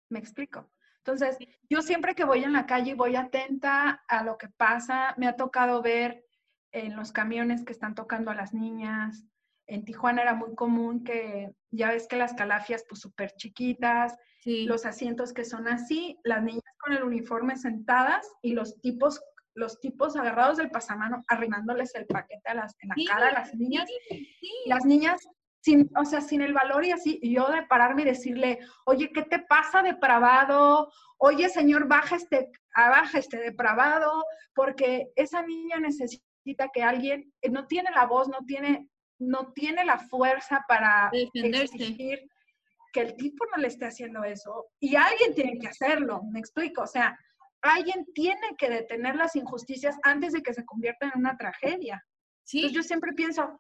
¿Me explico? Entonces, yo siempre que voy en la calle voy atenta a lo que pasa. Me ha tocado ver en los camiones que están tocando a las niñas. En Tijuana era muy común que, ya ves que las calafias pues súper chiquitas, los asientos que son así, las niñas con el uniforme sentadas y los tipos los tipos agarrados del pasamano, arrimándoles el paquete a las, en la cara a las niñas. Las niñas, sin, o sea, sin el valor y así, yo de pararme y decirle, oye, ¿qué te pasa depravado? Oye, señor, baja este, baja este depravado, porque esa niña necesita que alguien, eh, no tiene la voz, no tiene, no tiene la fuerza para exigir que el tipo no le esté haciendo eso. Y alguien tiene que hacerlo, me explico, o sea, alguien tiene que detener las injusticias antes de que se conviertan en una tragedia. ¿Sí? Entonces yo siempre pienso,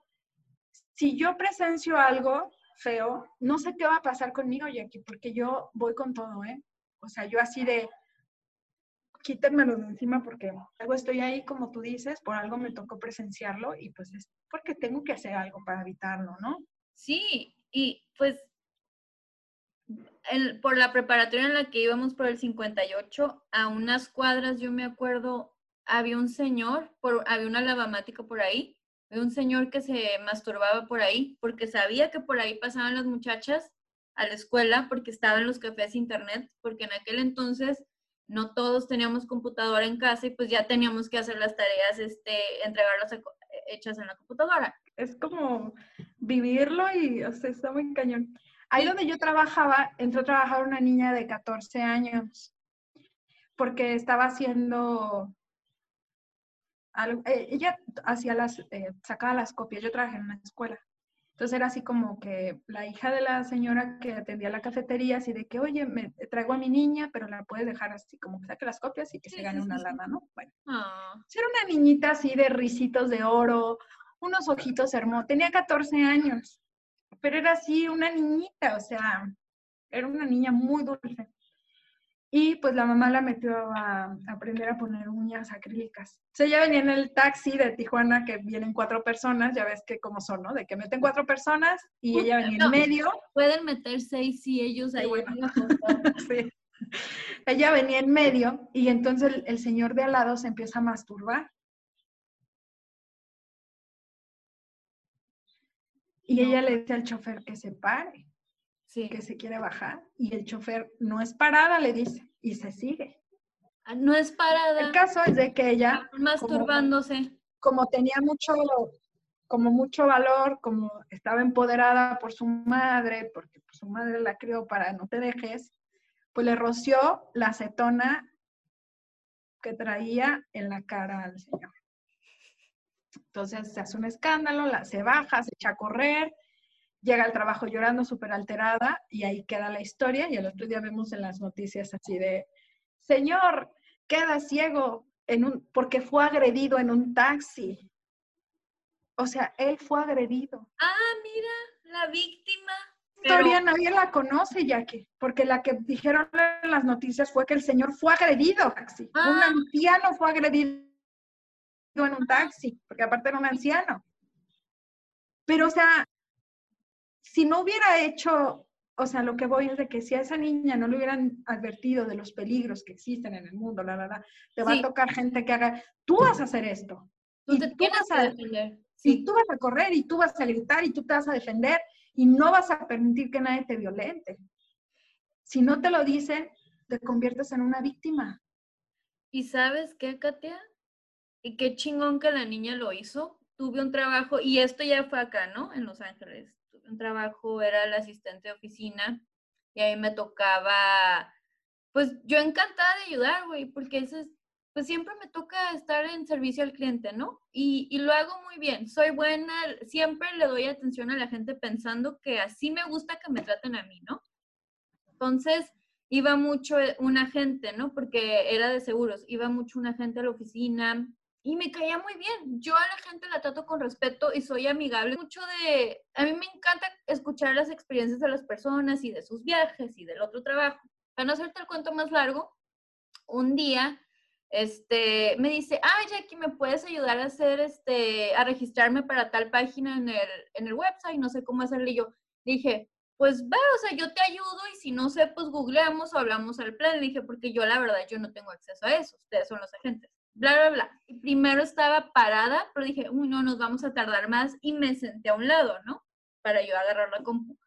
si yo presencio algo feo, no sé qué va a pasar conmigo, Jackie, porque yo voy con todo, ¿eh? O sea, yo así de, quítenmelo de encima porque algo estoy ahí, como tú dices, por algo me tocó presenciarlo y pues es porque tengo que hacer algo para evitarlo, ¿no? Sí, y pues por la preparatoria en la que íbamos por el 58, a unas cuadras, yo me acuerdo, había un señor, por, había una lavamática por ahí, había un señor que se masturbaba por ahí, porque sabía que por ahí pasaban las muchachas a la escuela, porque estaban los cafés internet, porque en aquel entonces no todos teníamos computadora en casa y pues ya teníamos que hacer las tareas, este, entregarlas hechas en la computadora. Es como vivirlo y, o sea, está muy cañón. Ahí donde yo trabajaba, entró a trabajar una niña de 14 años, porque estaba haciendo eh, ella hacía las, eh, sacaba las copias, yo trabajé en una escuela. Entonces era así como que la hija de la señora que atendía la cafetería, así de que, oye, me traigo a mi niña, pero la puedes dejar así como que saque las copias y que se gane una lana, ¿no? Bueno. Ah. Era una niñita así de risitos de oro, unos ojitos hermosos. Tenía 14 años, pero era así una niñita, o sea, era una niña muy dulce. Y pues la mamá la metió a, aprender a poner uñas acrílicas. O sea, ella venía en el taxi de Tijuana, que vienen cuatro personas, ya ves que como son, ¿no? De que meten cuatro personas y ella venía en medio. Pueden meter seis si ellos ahí. (laughs) sí. Ella venía en medio y entonces el, señor de al lado se empieza a masturbar. Y ella le dice al chofer que se pare que se quiere bajar y el chofer no es parada, le dice, y se sigue. Ah, no es parada. El caso es de que ella... Masturbándose. Como, tenía mucho, como mucho valor, como estaba empoderada por su madre, porque pues, su madre la crió para no te dejes, pues le roció la acetona que traía en la cara al señor. Entonces se hace un escándalo, la, se baja, se echa a correr, llega al trabajo llorando, súper alterada, y ahí queda la historia. Y el otro día vemos en las noticias así de, señor, queda ciego en un, porque fue agredido en un taxi. O sea, él fue agredido. Ah, mira, la víctima. Historia nadie la conoce, Jackie, porque la que dijeron en las noticias fue que el señor fue agredido. Taxi. Un ah. anciano fue agredido en un taxi, porque aparte era un anciano. Pero, o sea, si no hubiera hecho, o sea, lo que voy es de que si a esa niña no le hubieran advertido de los peligros que existen en el mundo, la verdad, te va a tocar gente que haga, tú vas a hacer esto. Tú te tienes vas a defender. Sí, tú vas a correr y tú vas a gritar y tú te vas a defender y no vas a permitir que nadie te violente. Si no te lo dicen, te conviertes en una víctima. ¿Y sabes qué, Katia? Y qué chingón que la niña lo hizo. Tuve un trabajo, y esto ya fue acá, ¿no? En Los Ángeles un trabajo, era el asistente de oficina y ahí me tocaba, pues yo encantada de ayudar, güey, porque eso es, pues siempre me toca estar en servicio al cliente, ¿no? Y, y, lo hago muy bien, soy buena, siempre le doy atención a la gente pensando que así me gusta que me traten a mí, ¿no? Entonces, iba mucho un agente, ¿no? Porque era de seguros, iba mucho un agente a la oficina, y me caía muy bien. Yo a la gente la trato con respeto y soy amigable. Mucho de, a mí me encanta escuchar las experiencias de las personas y de sus viajes y del otro trabajo. Para no hacerte el cuento más largo, un día este, me dice, ah, Jackie, ¿me puedes ayudar a hacer, este, a registrarme para tal página en el, en el website? No sé cómo hacerle. Y yo dije, pues va, o sea, yo te ayudo y si no sé, pues googleamos o hablamos al plan. Le dije, porque yo la verdad, yo no tengo acceso a eso. Ustedes son los agentes bla, bla, bla. Primero estaba parada, pero dije, uy, no, nos vamos a tardar más y me senté a un lado, ¿no? Para yo agarrar la compu.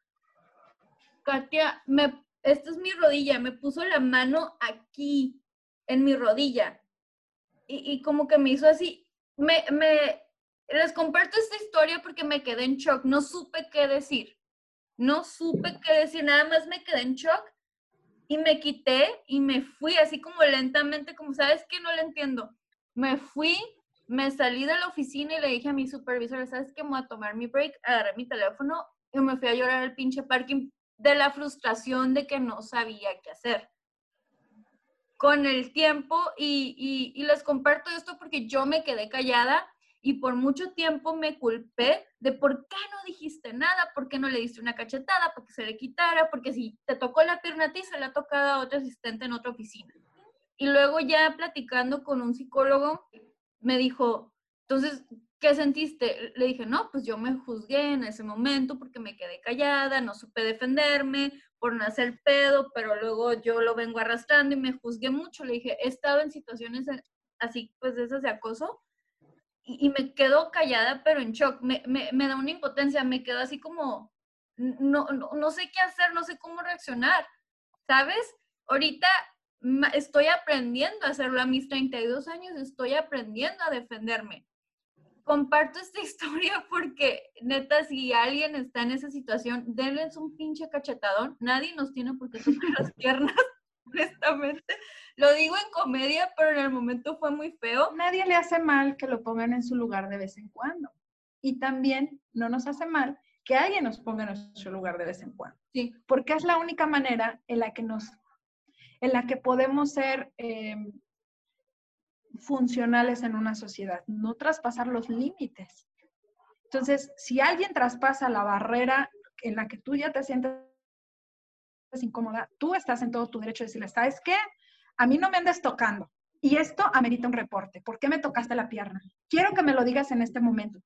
Katia, me, esta es mi rodilla, me puso la mano aquí, en mi rodilla. Y, y como que me hizo así, me, me, les comparto esta historia porque me quedé en shock, no supe qué decir. No supe qué decir, nada más me quedé en shock y me quité y me fui así como lentamente, como sabes que no le entiendo. Me fui, me salí de la oficina y le dije a mi supervisor, ¿sabes qué? Me voy a tomar mi break, agarré mi teléfono y me fui a llorar al pinche parking de la frustración de que no sabía qué hacer. Con el tiempo, y, les comparto esto porque yo me quedé callada y por mucho tiempo me culpé de por qué no dijiste nada, por qué no le diste una cachetada, porque se le quitara, porque si te tocó la pierna a ti, se le ha tocado a otro asistente en otra oficina. Y luego ya platicando con un psicólogo, me dijo, entonces, ¿qué sentiste? Le dije, no, pues yo me juzgué en ese momento porque me quedé callada, no supe defenderme por no hacer pedo, pero luego yo lo vengo arrastrando y me juzgué mucho. Le dije, he estado en situaciones así pues de esas de acoso, y, me quedo callada, pero en shock, me, me, da una impotencia, me quedo así como, no, no, no sé qué hacer, no sé cómo reaccionar, ¿sabes? Ahorita estoy aprendiendo a hacerlo a mis 32 años, estoy aprendiendo a defenderme. Comparto esta (laughs) historia porque, neta, si alguien está en esa situación, denles un pinche cachetadón. Nadie nos tiene por qué (laughs) tocar las piernas, (laughs) honestamente. Lo digo en comedia, pero en el momento fue muy feo. Nadie le hace mal que lo pongan en su lugar de vez en cuando. Y también no nos hace mal que alguien nos ponga en nuestro lugar de vez en cuando. Sí. Porque es la única manera en la que nos en la que podemos ser eh, funcionales en una sociedad, no traspasar los límites. Entonces, si alguien traspasa la barrera en la que tú ya te sientes incómoda, tú estás en todo tu derecho de decirle, ¿sabes qué? A mí no me andes tocando. Y esto amerita un reporte. ¿Por qué me tocaste la pierna? Quiero que me lo digas en este momento.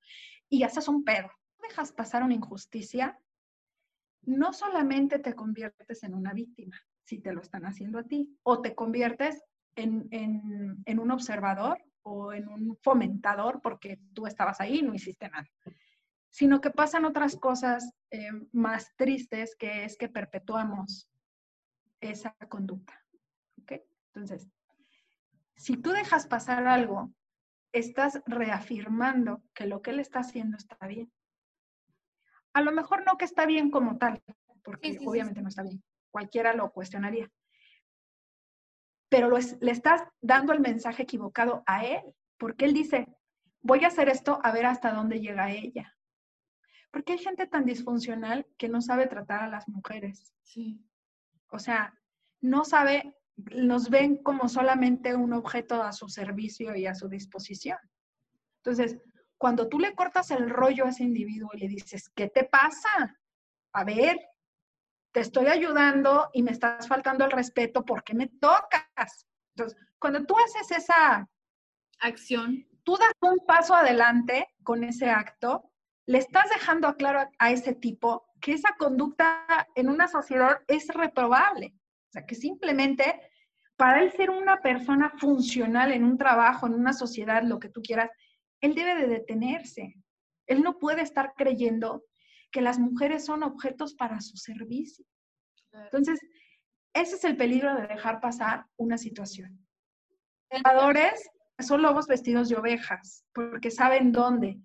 Y haces un pedo. Dejas pasar una injusticia, no solamente te conviertes en una víctima, si te lo están haciendo a ti, o te conviertes en, un observador o en un fomentador porque tú estabas ahí y no hiciste nada, sino que pasan otras cosas eh, más tristes que es que perpetuamos esa conducta. Entonces, si tú dejas pasar algo, estás reafirmando que lo que él está haciendo está bien. A lo mejor no que está bien como tal, porque obviamente no está bien cualquiera lo cuestionaría. Pero le estás dando el mensaje equivocado a él, porque él dice, voy a hacer esto a ver hasta dónde llega ella. Porque hay gente tan disfuncional que no sabe tratar a las mujeres. Sí. O sea, no sabe, nos ven como solamente un objeto a su servicio y a su disposición. Entonces, cuando tú le cortas el rollo a ese individuo y le dices, ¿qué te pasa? A ver, te estoy ayudando y me estás faltando el respeto porque me tocas. Entonces, cuando tú haces esa acción, tú das un paso adelante con ese acto, le estás dejando claro a ese tipo que esa conducta en una sociedad es reprobable. O sea, que simplemente para él ser una persona funcional en un trabajo, en una sociedad, lo que tú quieras, él debe de detenerse. Él no puede estar creyendo que las mujeres son objetos para su servicio. Entonces, ese es el peligro de dejar pasar una situación. Salvadores son lobos vestidos de ovejas, porque saben dónde,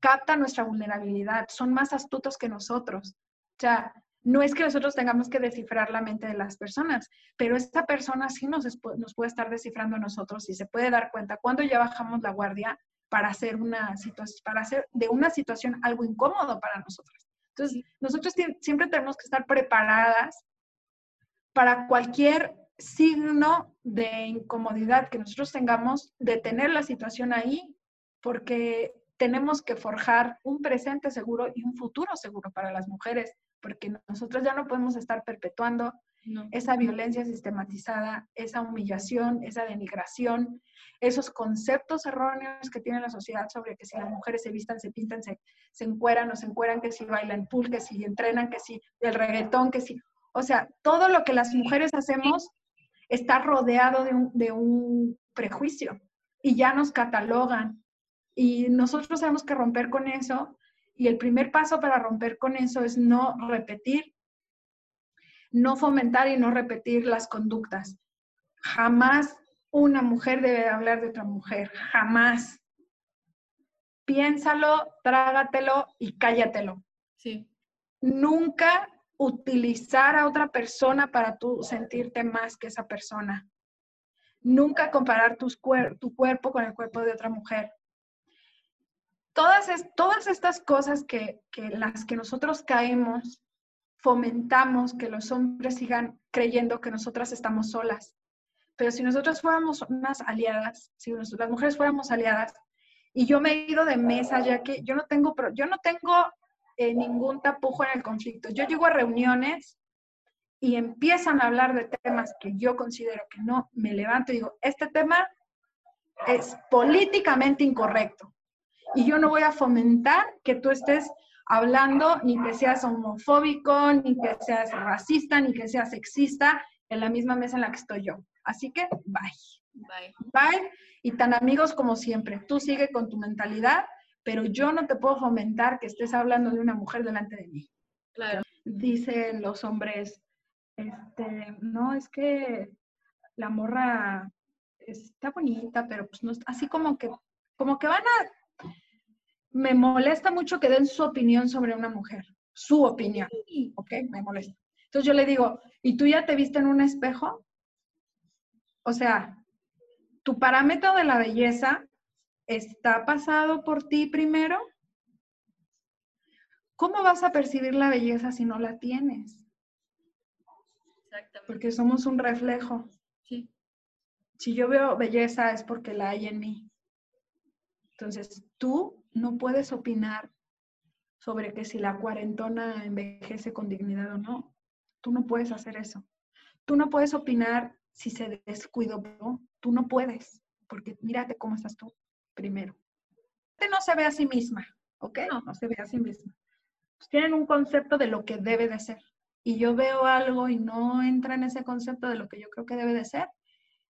captan nuestra vulnerabilidad, son más astutos que nosotros. O sea, no es que nosotros tengamos que descifrar la mente de las personas, pero esta persona sí nos, nos puede estar descifrando a nosotros y se puede dar cuenta cuando ya bajamos la guardia para hacer una para hacer de una situación algo incómodo para nosotros. Entonces, nosotros siempre tenemos que estar preparadas para cualquier signo de incomodidad que nosotros tengamos, detener la situación ahí, porque tenemos que forjar un presente seguro y un futuro seguro para las mujeres, porque nosotros ya no podemos estar perpetuando esa violencia sistematizada, esa humillación, esa denigración, esos conceptos erróneos que tiene la sociedad sobre que si las mujeres se vistan, se pintan, se, se encueran o se encueran, que si bailan pool, que si entrenan, que si el reggaetón, que si... O sea, todo lo que las mujeres hacemos está rodeado de un, de un prejuicio y ya nos catalogan. Y nosotros tenemos que romper con eso. Y el primer paso para romper con eso es no repetir no fomentar y no repetir las conductas. Jamás una mujer debe hablar de otra mujer, jamás. Piénsalo, trágatelo y cállatelo. Sí. Nunca utilizar a otra persona para tú sentirte más que esa persona. Nunca comparar tu cuerpo con el cuerpo de otra mujer. Todas, todas estas cosas que, que las que nosotros caemos fomentamos que los hombres sigan creyendo que nosotras estamos solas. Pero si nosotras fuéramos unas aliadas, si las mujeres fuéramos aliadas, y yo me he ido de mesa ya que yo no tengo, yo no tengo eh, ningún tapujo en el conflicto. Yo llego a reuniones y empiezan a hablar de temas que yo considero que no, me levanto y digo, este tema es políticamente incorrecto. Y yo no voy a fomentar que tú estés hablando, ni que seas homofóbico, ni que seas racista, ni que seas sexista en la misma mesa en la que estoy yo. Así que, bye. Bye. Bye. Y tan amigos como siempre. Tú sigue con tu mentalidad, pero yo no te puedo fomentar que estés hablando de una mujer delante de mí. Claro. Dicen los hombres, este, no, es que la morra está bonita, pero pues no, así como que, como que van a, me molesta mucho que den su opinión sobre una mujer, su opinión, ¿ok? Me molesta. Entonces yo le digo, ¿y tú ya te viste en un espejo? O sea, tu parámetro de la belleza está pasado por ti primero. ¿Cómo vas a percibir la belleza si no la tienes? Exactamente. Porque somos un reflejo. Sí. Si yo veo belleza es porque la hay en mí. Entonces, tú no puedes opinar sobre que si la cuarentona envejece con dignidad o no. Tú no puedes hacer eso. Tú no puedes opinar si se descuidó. ¿no? Tú no puedes, porque mírate cómo estás tú primero. No se ve a sí misma, ¿ok? No, no se ve a sí misma. Pues tienen un concepto de lo que debe de ser. Y yo veo algo y no entra en ese concepto de lo que yo creo que debe de ser.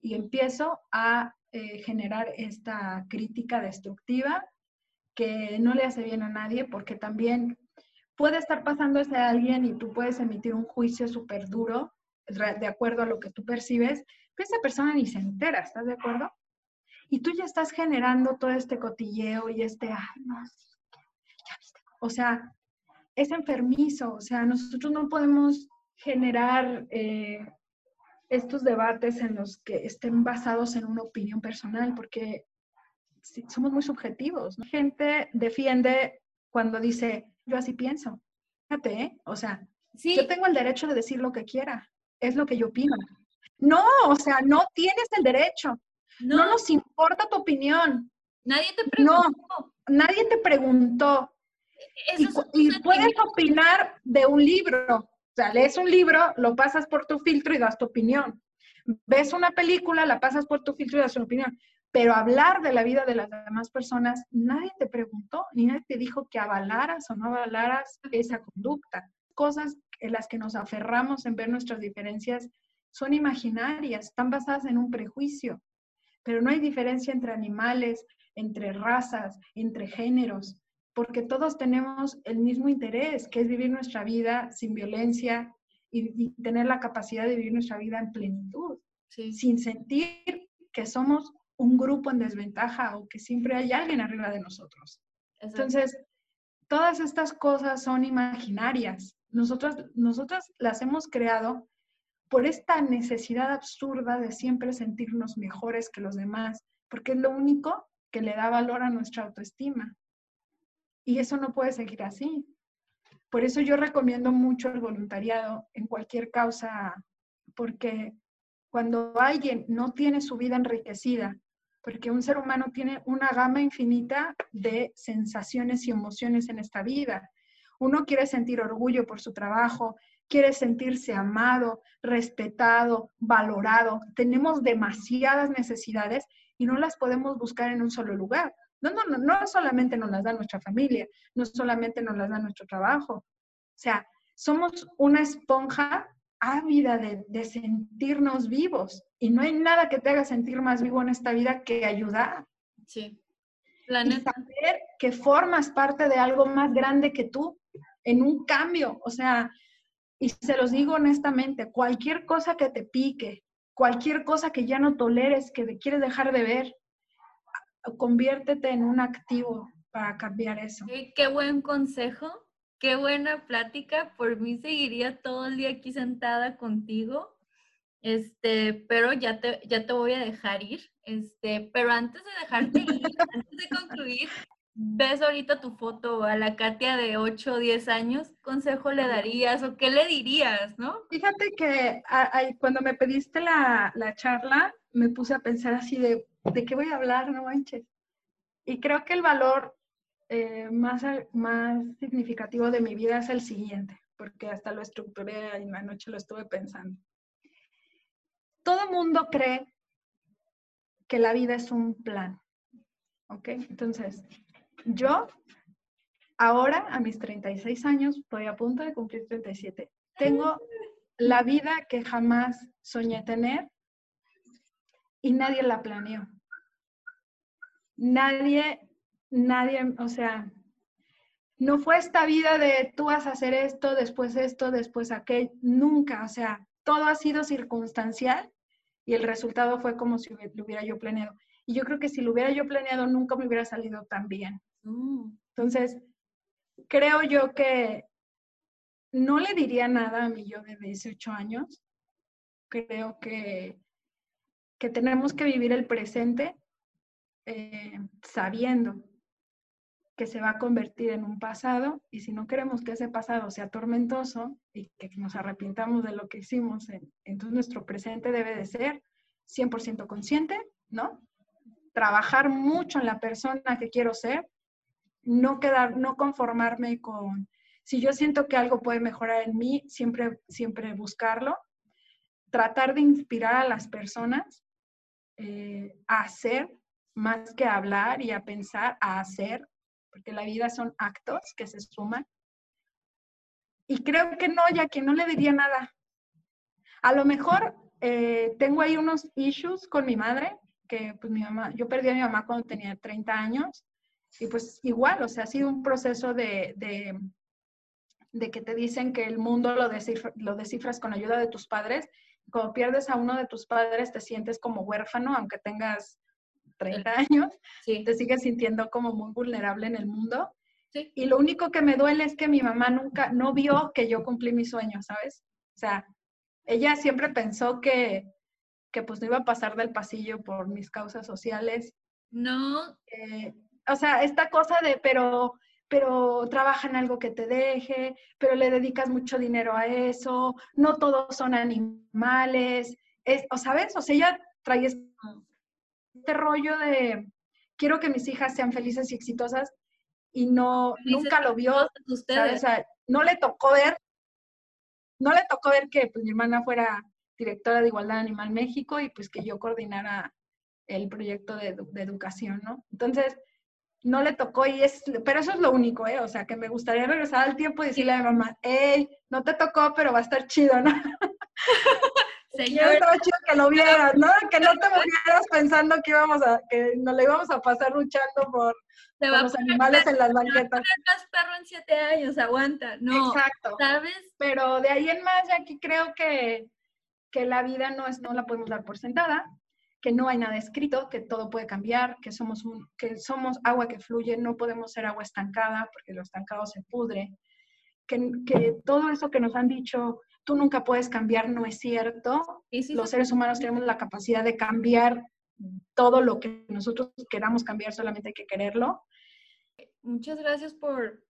Y empiezo a eh, generar esta crítica destructiva que no le hace bien a nadie porque también puede estar pasando ese alguien y tú puedes emitir un juicio súper duro de acuerdo a lo que tú percibes, pero esa persona ni se entera, ¿estás de acuerdo? Y tú ya estás generando todo este cotilleo y este, ay, no, ya viste. O sea, es enfermizo, o sea, nosotros no podemos generar eh, estos debates en los que estén basados en una opinión personal, porque somos muy subjetivos. ¿no? Gente defiende cuando dice, yo así pienso. Fíjate, ¿eh? O sea, sí. yo tengo el derecho de decir lo que quiera, es lo que yo opino. No, o sea, no tienes el derecho. No, no nos importa tu opinión. Nadie te preguntó. No, nadie te preguntó. y, y puedes opinar de un libro. O sea, lees un libro, lo pasas por tu filtro y das tu opinión. Ves una película, la pasas por tu filtro y das tu opinión. Pero hablar de la vida de las demás personas, nadie te preguntó, ni nadie te dijo que avalaras o no avalaras esa conducta. Cosas en las que nos aferramos en ver nuestras diferencias son imaginarias, están basadas en un prejuicio. Pero no hay diferencia entre animales, entre razas, entre géneros, porque todos tenemos el mismo interés, que es vivir nuestra vida sin violencia y, y tener la capacidad de vivir nuestra vida en plenitud, sí. sin sentir que somos un grupo en desventaja o que siempre hay alguien arriba de nosotros. Exacto. Entonces, todas estas cosas son imaginarias. Nosotros, nosotras las hemos creado por esta necesidad absurda de siempre sentirnos mejores que los demás, porque es lo único que le da valor a nuestra autoestima. Y eso no puede seguir así. Por eso yo recomiendo mucho el voluntariado en cualquier causa, porque cuando alguien no tiene su vida enriquecida porque un ser humano tiene una gama infinita de sensaciones y emociones en esta vida. Uno quiere sentir orgullo por su trabajo, quiere sentirse amado, respetado, valorado. Tenemos demasiadas necesidades y no las podemos buscar en un solo lugar. No, no, no, no solamente nos las da nuestra familia, no solamente nos las da nuestro trabajo. O sea, somos una esponja ávida de, de, sentirnos vivos. Y no hay nada que te haga sentir más vivo en esta vida que ayudar. Sí. La y saber que formas parte de algo más grande que tú, en un cambio. O sea, y se los digo honestamente, cualquier cosa que te pique, cualquier cosa que ya no toleres, que quieres dejar de ver, conviértete en un activo para cambiar eso. Qué buen consejo Qué buena plática. Por mí seguiría todo el día aquí sentada contigo. Este, pero ya te, ya te voy a dejar ir. Este, pero antes de dejarte ir, (laughs) antes de concluir, ves ahorita tu foto a la Katia de 8 o 10 años, ¿qué consejo le darías o qué le dirías, no? Fíjate que a, a, cuando me pediste la, la, charla, me puse a pensar así de, ¿de qué voy a hablar? No manches. Y creo que el valor eh, más, más significativo de mi vida es el siguiente, porque hasta lo estructuré y la noche lo estuve pensando. Todo mundo cree que la vida es un plan, ¿ok? Entonces, yo ahora, a mis 36 años, estoy a punto de cumplir 37, tengo la vida que jamás soñé tener y nadie la planeó. Nadie, nadie, o sea, no fue esta vida de tú vas a hacer esto, después esto, después aquello, nunca, o sea, todo ha sido circunstancial y el resultado fue como si lo hubiera yo planeado. Y yo creo que si lo hubiera yo planeado, nunca me hubiera salido tan bien. Mm. Entonces, creo yo que no le diría nada a mi yo de 18 años. Creo que, que tenemos que vivir el presente eh, sabiendo que se va a convertir en un pasado y si no queremos que ese pasado sea tormentoso y que nos arrepintamos de lo que hicimos, entonces nuestro presente debe de ser 100% consciente, ¿no? Trabajar mucho en la persona que quiero ser, no quedar, no conformarme con, si yo siento que algo puede mejorar en mí, siempre, siempre buscarlo, tratar de inspirar a las personas eh, a hacer más que hablar y a pensar, a hacer, porque la vida son actos que se suman. Y creo que no, ya que no le diría nada. A lo mejor eh, tengo ahí unos issues con mi madre, que pues mi mamá, yo perdí a mi mamá cuando tenía 30 años, y pues igual, o sea, ha sido un proceso de, de, de que te dicen que el mundo lo, lo descifras con ayuda de tus padres. Cuando pierdes a uno de tus padres, te sientes como huérfano, aunque tengas 30 años, te sigues sintiendo como muy vulnerable en el mundo. Y lo único que me duele es que mi mamá nunca, no vio que yo cumplí mi sueño, ¿sabes? O sea, ella siempre pensó que, que pues no iba a pasar del pasillo por mis causas sociales. No. Eh, o sea, esta cosa de, pero, pero trabaja en algo que te deje, pero le dedicas mucho dinero a eso, no todos son animales, es, o sabes, o sea, ella trae este rollo de quiero que mis hijas sean felices y exitosas y no, nunca lo vio, O sea, no le tocó ver, no le tocó ver que pues, mi hermana fuera directora de Igualdad Animal México y pues que yo coordinara el proyecto de, de educación, ¿no? Entonces, no le tocó y es, pero eso es lo único, ¿eh? O sea, que me gustaría regresar al tiempo y decirle a mi mamá, hey, no te tocó, pero va a estar chido, ¿no? (laughs) Señor. Estaba chido que lo vieras, ¿no? Que no te volvieras pensando que íbamos a, que nos le íbamos a pasar luchando por, los animales en las banquetas. No perro en siete años, aguanta, no. Exacto. ¿Sabes? Pero de ahí en más, ya aquí creo que, que la vida no es, no la podemos dar por sentada que no hay nada escrito, que todo puede cambiar, que somos, un, que somos agua que fluye, no podemos ser agua estancada porque lo estancado se pudre, que, que todo eso que nos han dicho, tú nunca puedes cambiar, no es cierto. Los seres humanos tenemos la capacidad de cambiar todo lo que nosotros queramos cambiar, solamente hay que quererlo. Muchas gracias por,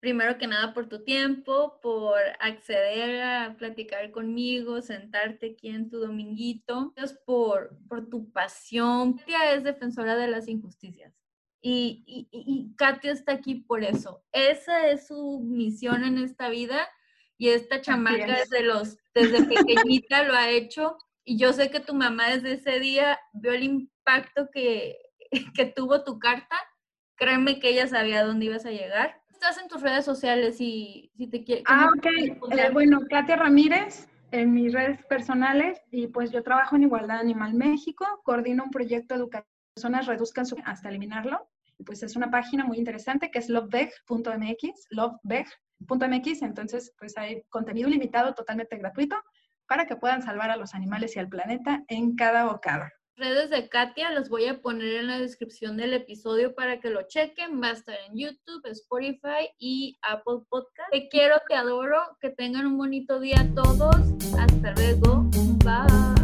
primero que nada por tu tiempo, por acceder a platicar conmigo, sentarte aquí en tu dominguito, Gracias por, por tu pasión. Katia es defensora de las injusticias y, y, y Katia está aquí por eso. Esa es su misión en esta vida y esta chamaca desde, los, desde pequeñita lo ha hecho y yo sé que tu mamá desde ese día vio el impacto que, (laughs) que tuvo tu carta. Créeme que ella sabía dónde ibas a llegar estás en tus redes sociales y si te quieres? Ah, ok. Eh, bueno, Katia Ramírez en mis redes personales y pues yo trabajo en Igualdad Animal México, coordino un proyecto educativo personas reduzcan su hasta eliminarlo. Pues es una página muy interesante que es lovebeg.mx, lovebeg.mx, entonces pues hay contenido limitado totalmente gratuito para que puedan salvar a los animales y al planeta en cada bocado redes de Katia los voy a poner en la descripción del episodio para que lo chequen. Va a estar en YouTube, Spotify y Apple Podcast. Te quiero, te adoro. Que tengan un bonito día todos. Hasta luego. Bye.